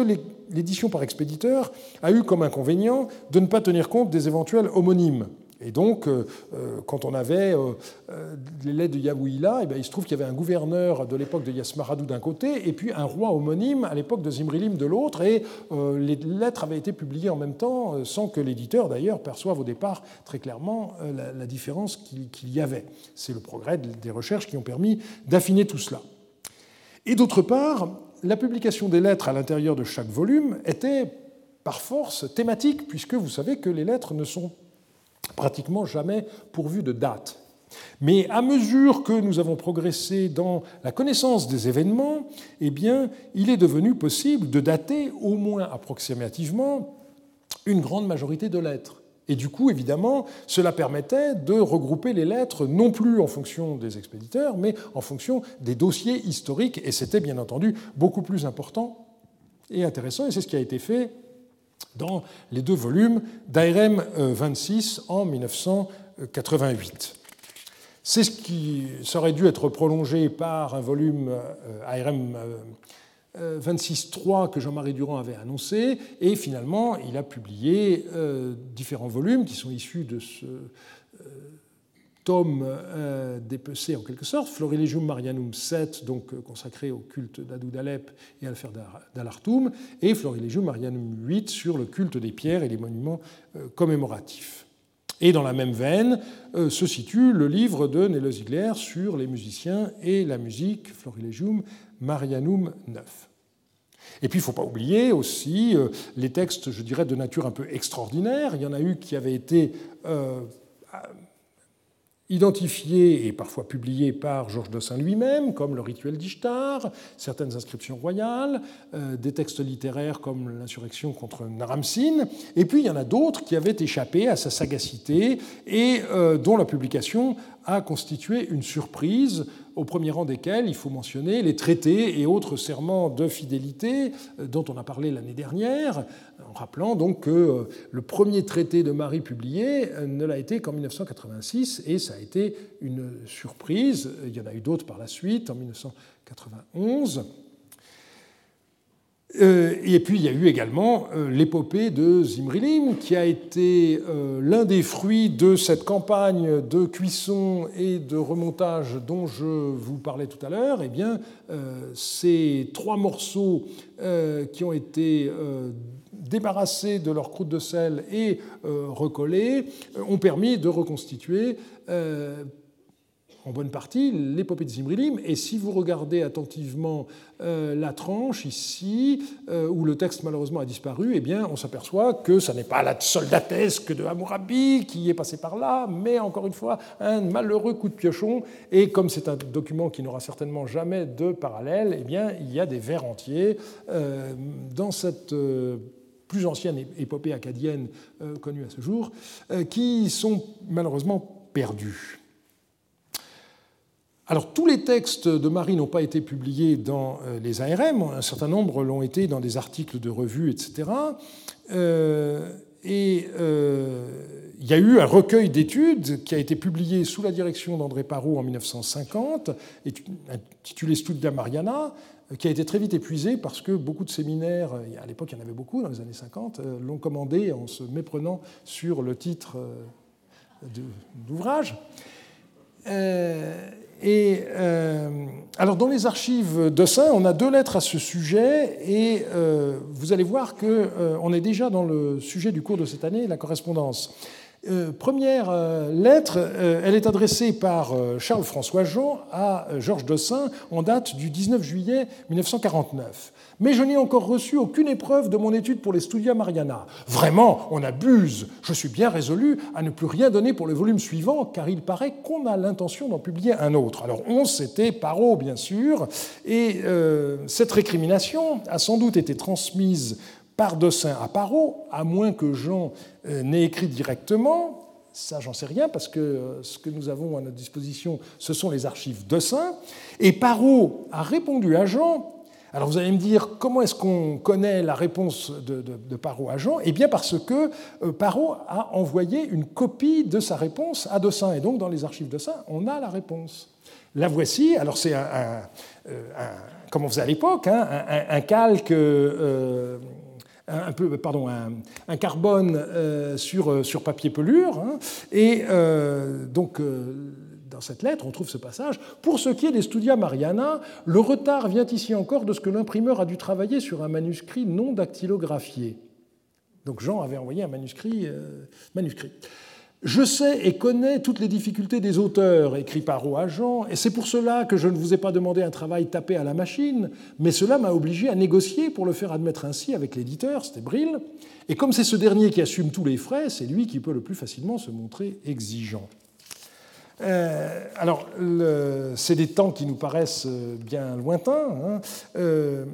l'édition par expéditeur a eu comme inconvénient de ne pas tenir compte des éventuels homonymes. Et donc, euh, euh, quand on avait euh, les lettres de Yahouïla, eh il se trouve qu'il y avait un gouverneur de l'époque de Yasmaradou d'un côté, et puis un roi homonyme à l'époque de Zimrilim de l'autre, et les lettres avaient été publiées en même temps, sans que l'éditeur d'ailleurs perçoive au départ très clairement la, différence qu'il y avait. C'est le progrès des recherches qui ont permis d'affiner tout cela. Et d'autre part, la publication des lettres à l'intérieur de chaque volume était par force thématique, puisque vous savez que les lettres ne sont pratiquement jamais pourvu de date. Mais à mesure que nous avons progressé dans la connaissance des événements, eh il est devenu possible de dater, au moins approximativement, une grande majorité de lettres. Et du coup, évidemment, cela permettait de regrouper les lettres non plus en fonction des expéditeurs, mais en fonction des dossiers historiques. Et c'était bien entendu beaucoup plus important et intéressant. Et c'est ce qui a été fait dans les deux volumes d'ARM 26 en 1988. C'est ce qui serait dû être prolongé par un volume ARM 26.3 que Jean-Marie Durand avait annoncé, et finalement il a publié différents volumes qui sont issus de ce tome euh, dépecé en quelque sorte, Florilegium Marianum 7, donc euh, consacré au culte d'Adou d'Alep et Alfer d'Alartum, et Florilegium Marianum 8 sur le culte des pierres et les monuments euh, commémoratifs. Et dans la même veine se situe le livre de Nele Ziegler sur les musiciens et la musique, Florilegium Marianum 9. Et puis, il ne faut pas oublier aussi les textes, je dirais, de nature un peu extraordinaire. Il y en a eu qui avaient été identifiés et parfois publiés par Georges Dossin lui-même, comme le rituel d'Ishtar, certaines inscriptions royales, euh, des textes littéraires comme l'insurrection contre Naramsin, et puis il y en a d'autres qui avaient échappé à sa sagacité et euh, dont la publication a constitué une surprise, au premier rang desquels il faut mentionner les traités et autres serments de fidélité euh, dont on a parlé l'année dernière, en rappelant donc que euh, le premier traité de Marie publié euh, ne l'a été qu'en 1986 et ça a été une surprise. Il y en a eu d'autres par la suite, en 1991. Euh, et puis il y a eu également euh, l'épopée de Zimrilim, qui a été euh, l'un des fruits de cette campagne de cuisson et de remontage dont je vous parlais tout à l'heure. Eh bien, ces trois morceaux qui ont été débarrassés de leur croûte de sel et recollés ont permis de reconstituer en bonne partie l'épopée de Zimrilim. Et si vous regardez attentivement euh, la tranche ici, euh, où le texte malheureusement a disparu, eh bien, on s'aperçoit que ce n'est pas la soldatesque de Hammurabi qui est passée par là, mais encore une fois, un malheureux coup de piochon. Et comme c'est un document qui n'aura certainement jamais de parallèle, eh bien, il y a des vers entiers euh, dans cette plus ancienne épopée acadienne connue à ce jour, qui sont malheureusement perdus. Alors tous les textes de Marie n'ont pas été publiés dans euh, les ARM, un certain nombre l'ont été dans des articles de revues, etc. et euh, euh, il y a eu un recueil d'études qui a été publié sous la direction d'André Parot en 1950, intitulé Studia Mariana, qui a été très vite épuisé parce que beaucoup de séminaires, à l'époque il y en avait beaucoup dans les années 50, l'ont commandé en se méprenant sur le titre d'ouvrage. Et euh, alors dans les archives de Saint, on a deux lettres à ce sujet, et euh, vous allez voir qu'on euh, est déjà dans le sujet du cours de cette année, la correspondance. Première lettre, elle est adressée par Charles-François Jean à Georges Dossin en date du 19 juillet 1949 mais je n'ai encore reçu aucune épreuve de mon étude pour les Studia Mariana. Vraiment, on abuse. Je suis bien résolu à ne plus rien donner pour le volume suivant, car il paraît qu'on a l'intention d'en publier un autre. Alors, on, c'était Parot, bien sûr, et euh, cette récrimination a sans doute été transmise par Dossin à Parot, à moins que Jean euh, n'ait écrit directement. Ça, j'en sais rien, parce que euh, ce que nous avons à notre disposition, ce sont les archives de Et Parot a répondu à Jean alors vous allez me dire, comment est-ce qu'on connaît la réponse de, de, Parot à Jean? Eh bien parce que euh, Parot a envoyé une copie de sa réponse à Dossin. Et donc dans les archives Dossin, on a la réponse. La voici, alors c'est un, euh, comme on faisait à l'époque, hein, un, calque... un peu, pardon, un, carbone sur, sur papier pelure. Hein. et donc, dans cette lettre, on trouve ce passage. Pour ce qui est des Studia Mariana, le retard vient ici encore de ce que l'imprimeur a dû travailler sur un manuscrit non dactylographié. Donc Jean avait envoyé un manuscrit. Euh, manuscrit. Je sais et connais toutes les difficultés des auteurs, écrit Parot à et c'est pour cela que je ne vous ai pas demandé un travail tapé à la machine, mais cela m'a obligé à négocier pour le faire admettre ainsi avec l'éditeur, c'était Brill, et comme c'est ce dernier qui assume tous les frais, c'est lui qui peut le plus facilement se montrer exigeant. Euh, alors, c'est des temps qui nous paraissent bien lointains. Hein. Euh,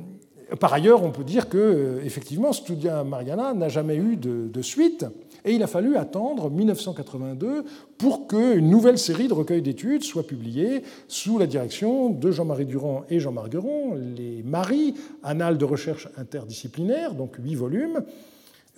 par ailleurs, on peut dire que, effectivement, Studia Mariana n'a jamais eu de, suite, et il a fallu attendre 1982 pour qu'une nouvelle série de recueils d'études soit publiée sous la direction de Jean-Marie Durand et Jean Margueron, les Maris, Annales de recherche interdisciplinaire, donc huit volumes,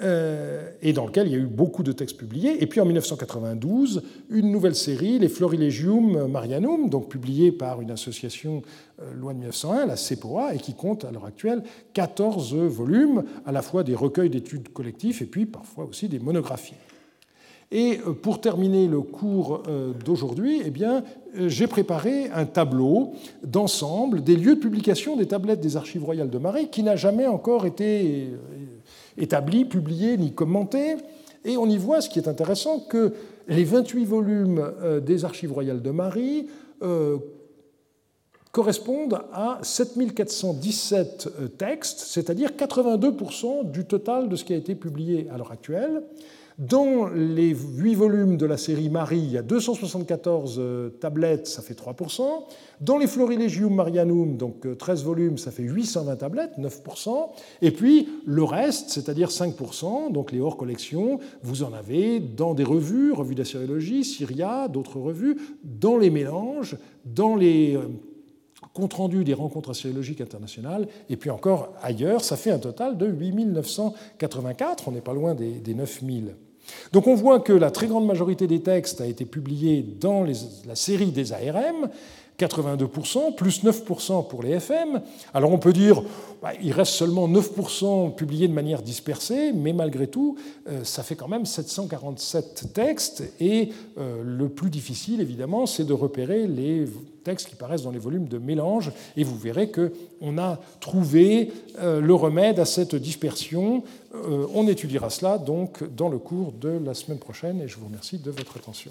euh, et dans lequel il y a eu beaucoup de textes publiés. Et puis en 1992, une nouvelle série, les Florilegium Marianum, donc publiée par une association euh, loi de 1901, la CEPOA, et qui compte à l'heure actuelle 14 volumes, à la fois des recueils d'études collectifs et puis parfois aussi des monographies. Et euh, pour terminer le cours d'aujourd'hui, eh bien, j'ai préparé un tableau d'ensemble des lieux de publication des tablettes des archives royales de Marie qui n'a jamais encore été établi, publié ni commenté. Et on y voit, ce qui est intéressant, que les 28 volumes euh, des Archives royales de Marie euh, correspondent à 7417 euh, textes, c'est-à-dire 82% du total de ce qui a été publié à l'heure actuelle. Dans les huit volumes de la série Marie, il y a 274 euh, tablettes, ça fait 3%. Dans les Florilegium Marianum, donc 13 euh, volumes, ça fait 820 tablettes, 9%. Et puis le reste, c'est-à-dire 5%, donc les hors-collections, vous en avez dans des revues, revues d'assyriologie, Syria, d'autres revues, dans les mélanges, dans les euh, compte rendu des rencontres assyriologiques internationales, et puis encore ailleurs, ça fait un total de 8984, on n'est pas loin des, des 9000. Donc on voit que la très grande majorité des textes a été publiée dans la série des ARM, 82%, plus 9% pour les FM. Alors on peut dire, bah, il reste seulement 9% publiés de manière dispersée, mais malgré tout, euh, ça fait quand même 747 textes, et euh, le plus difficile, évidemment, c'est de repérer les textes qui paraissent dans les volumes de mélange, et vous verrez qu'on a trouvé euh, le remède à cette dispersion. On étudiera cela donc dans le cours de la semaine prochaine, et je vous remercie de votre attention.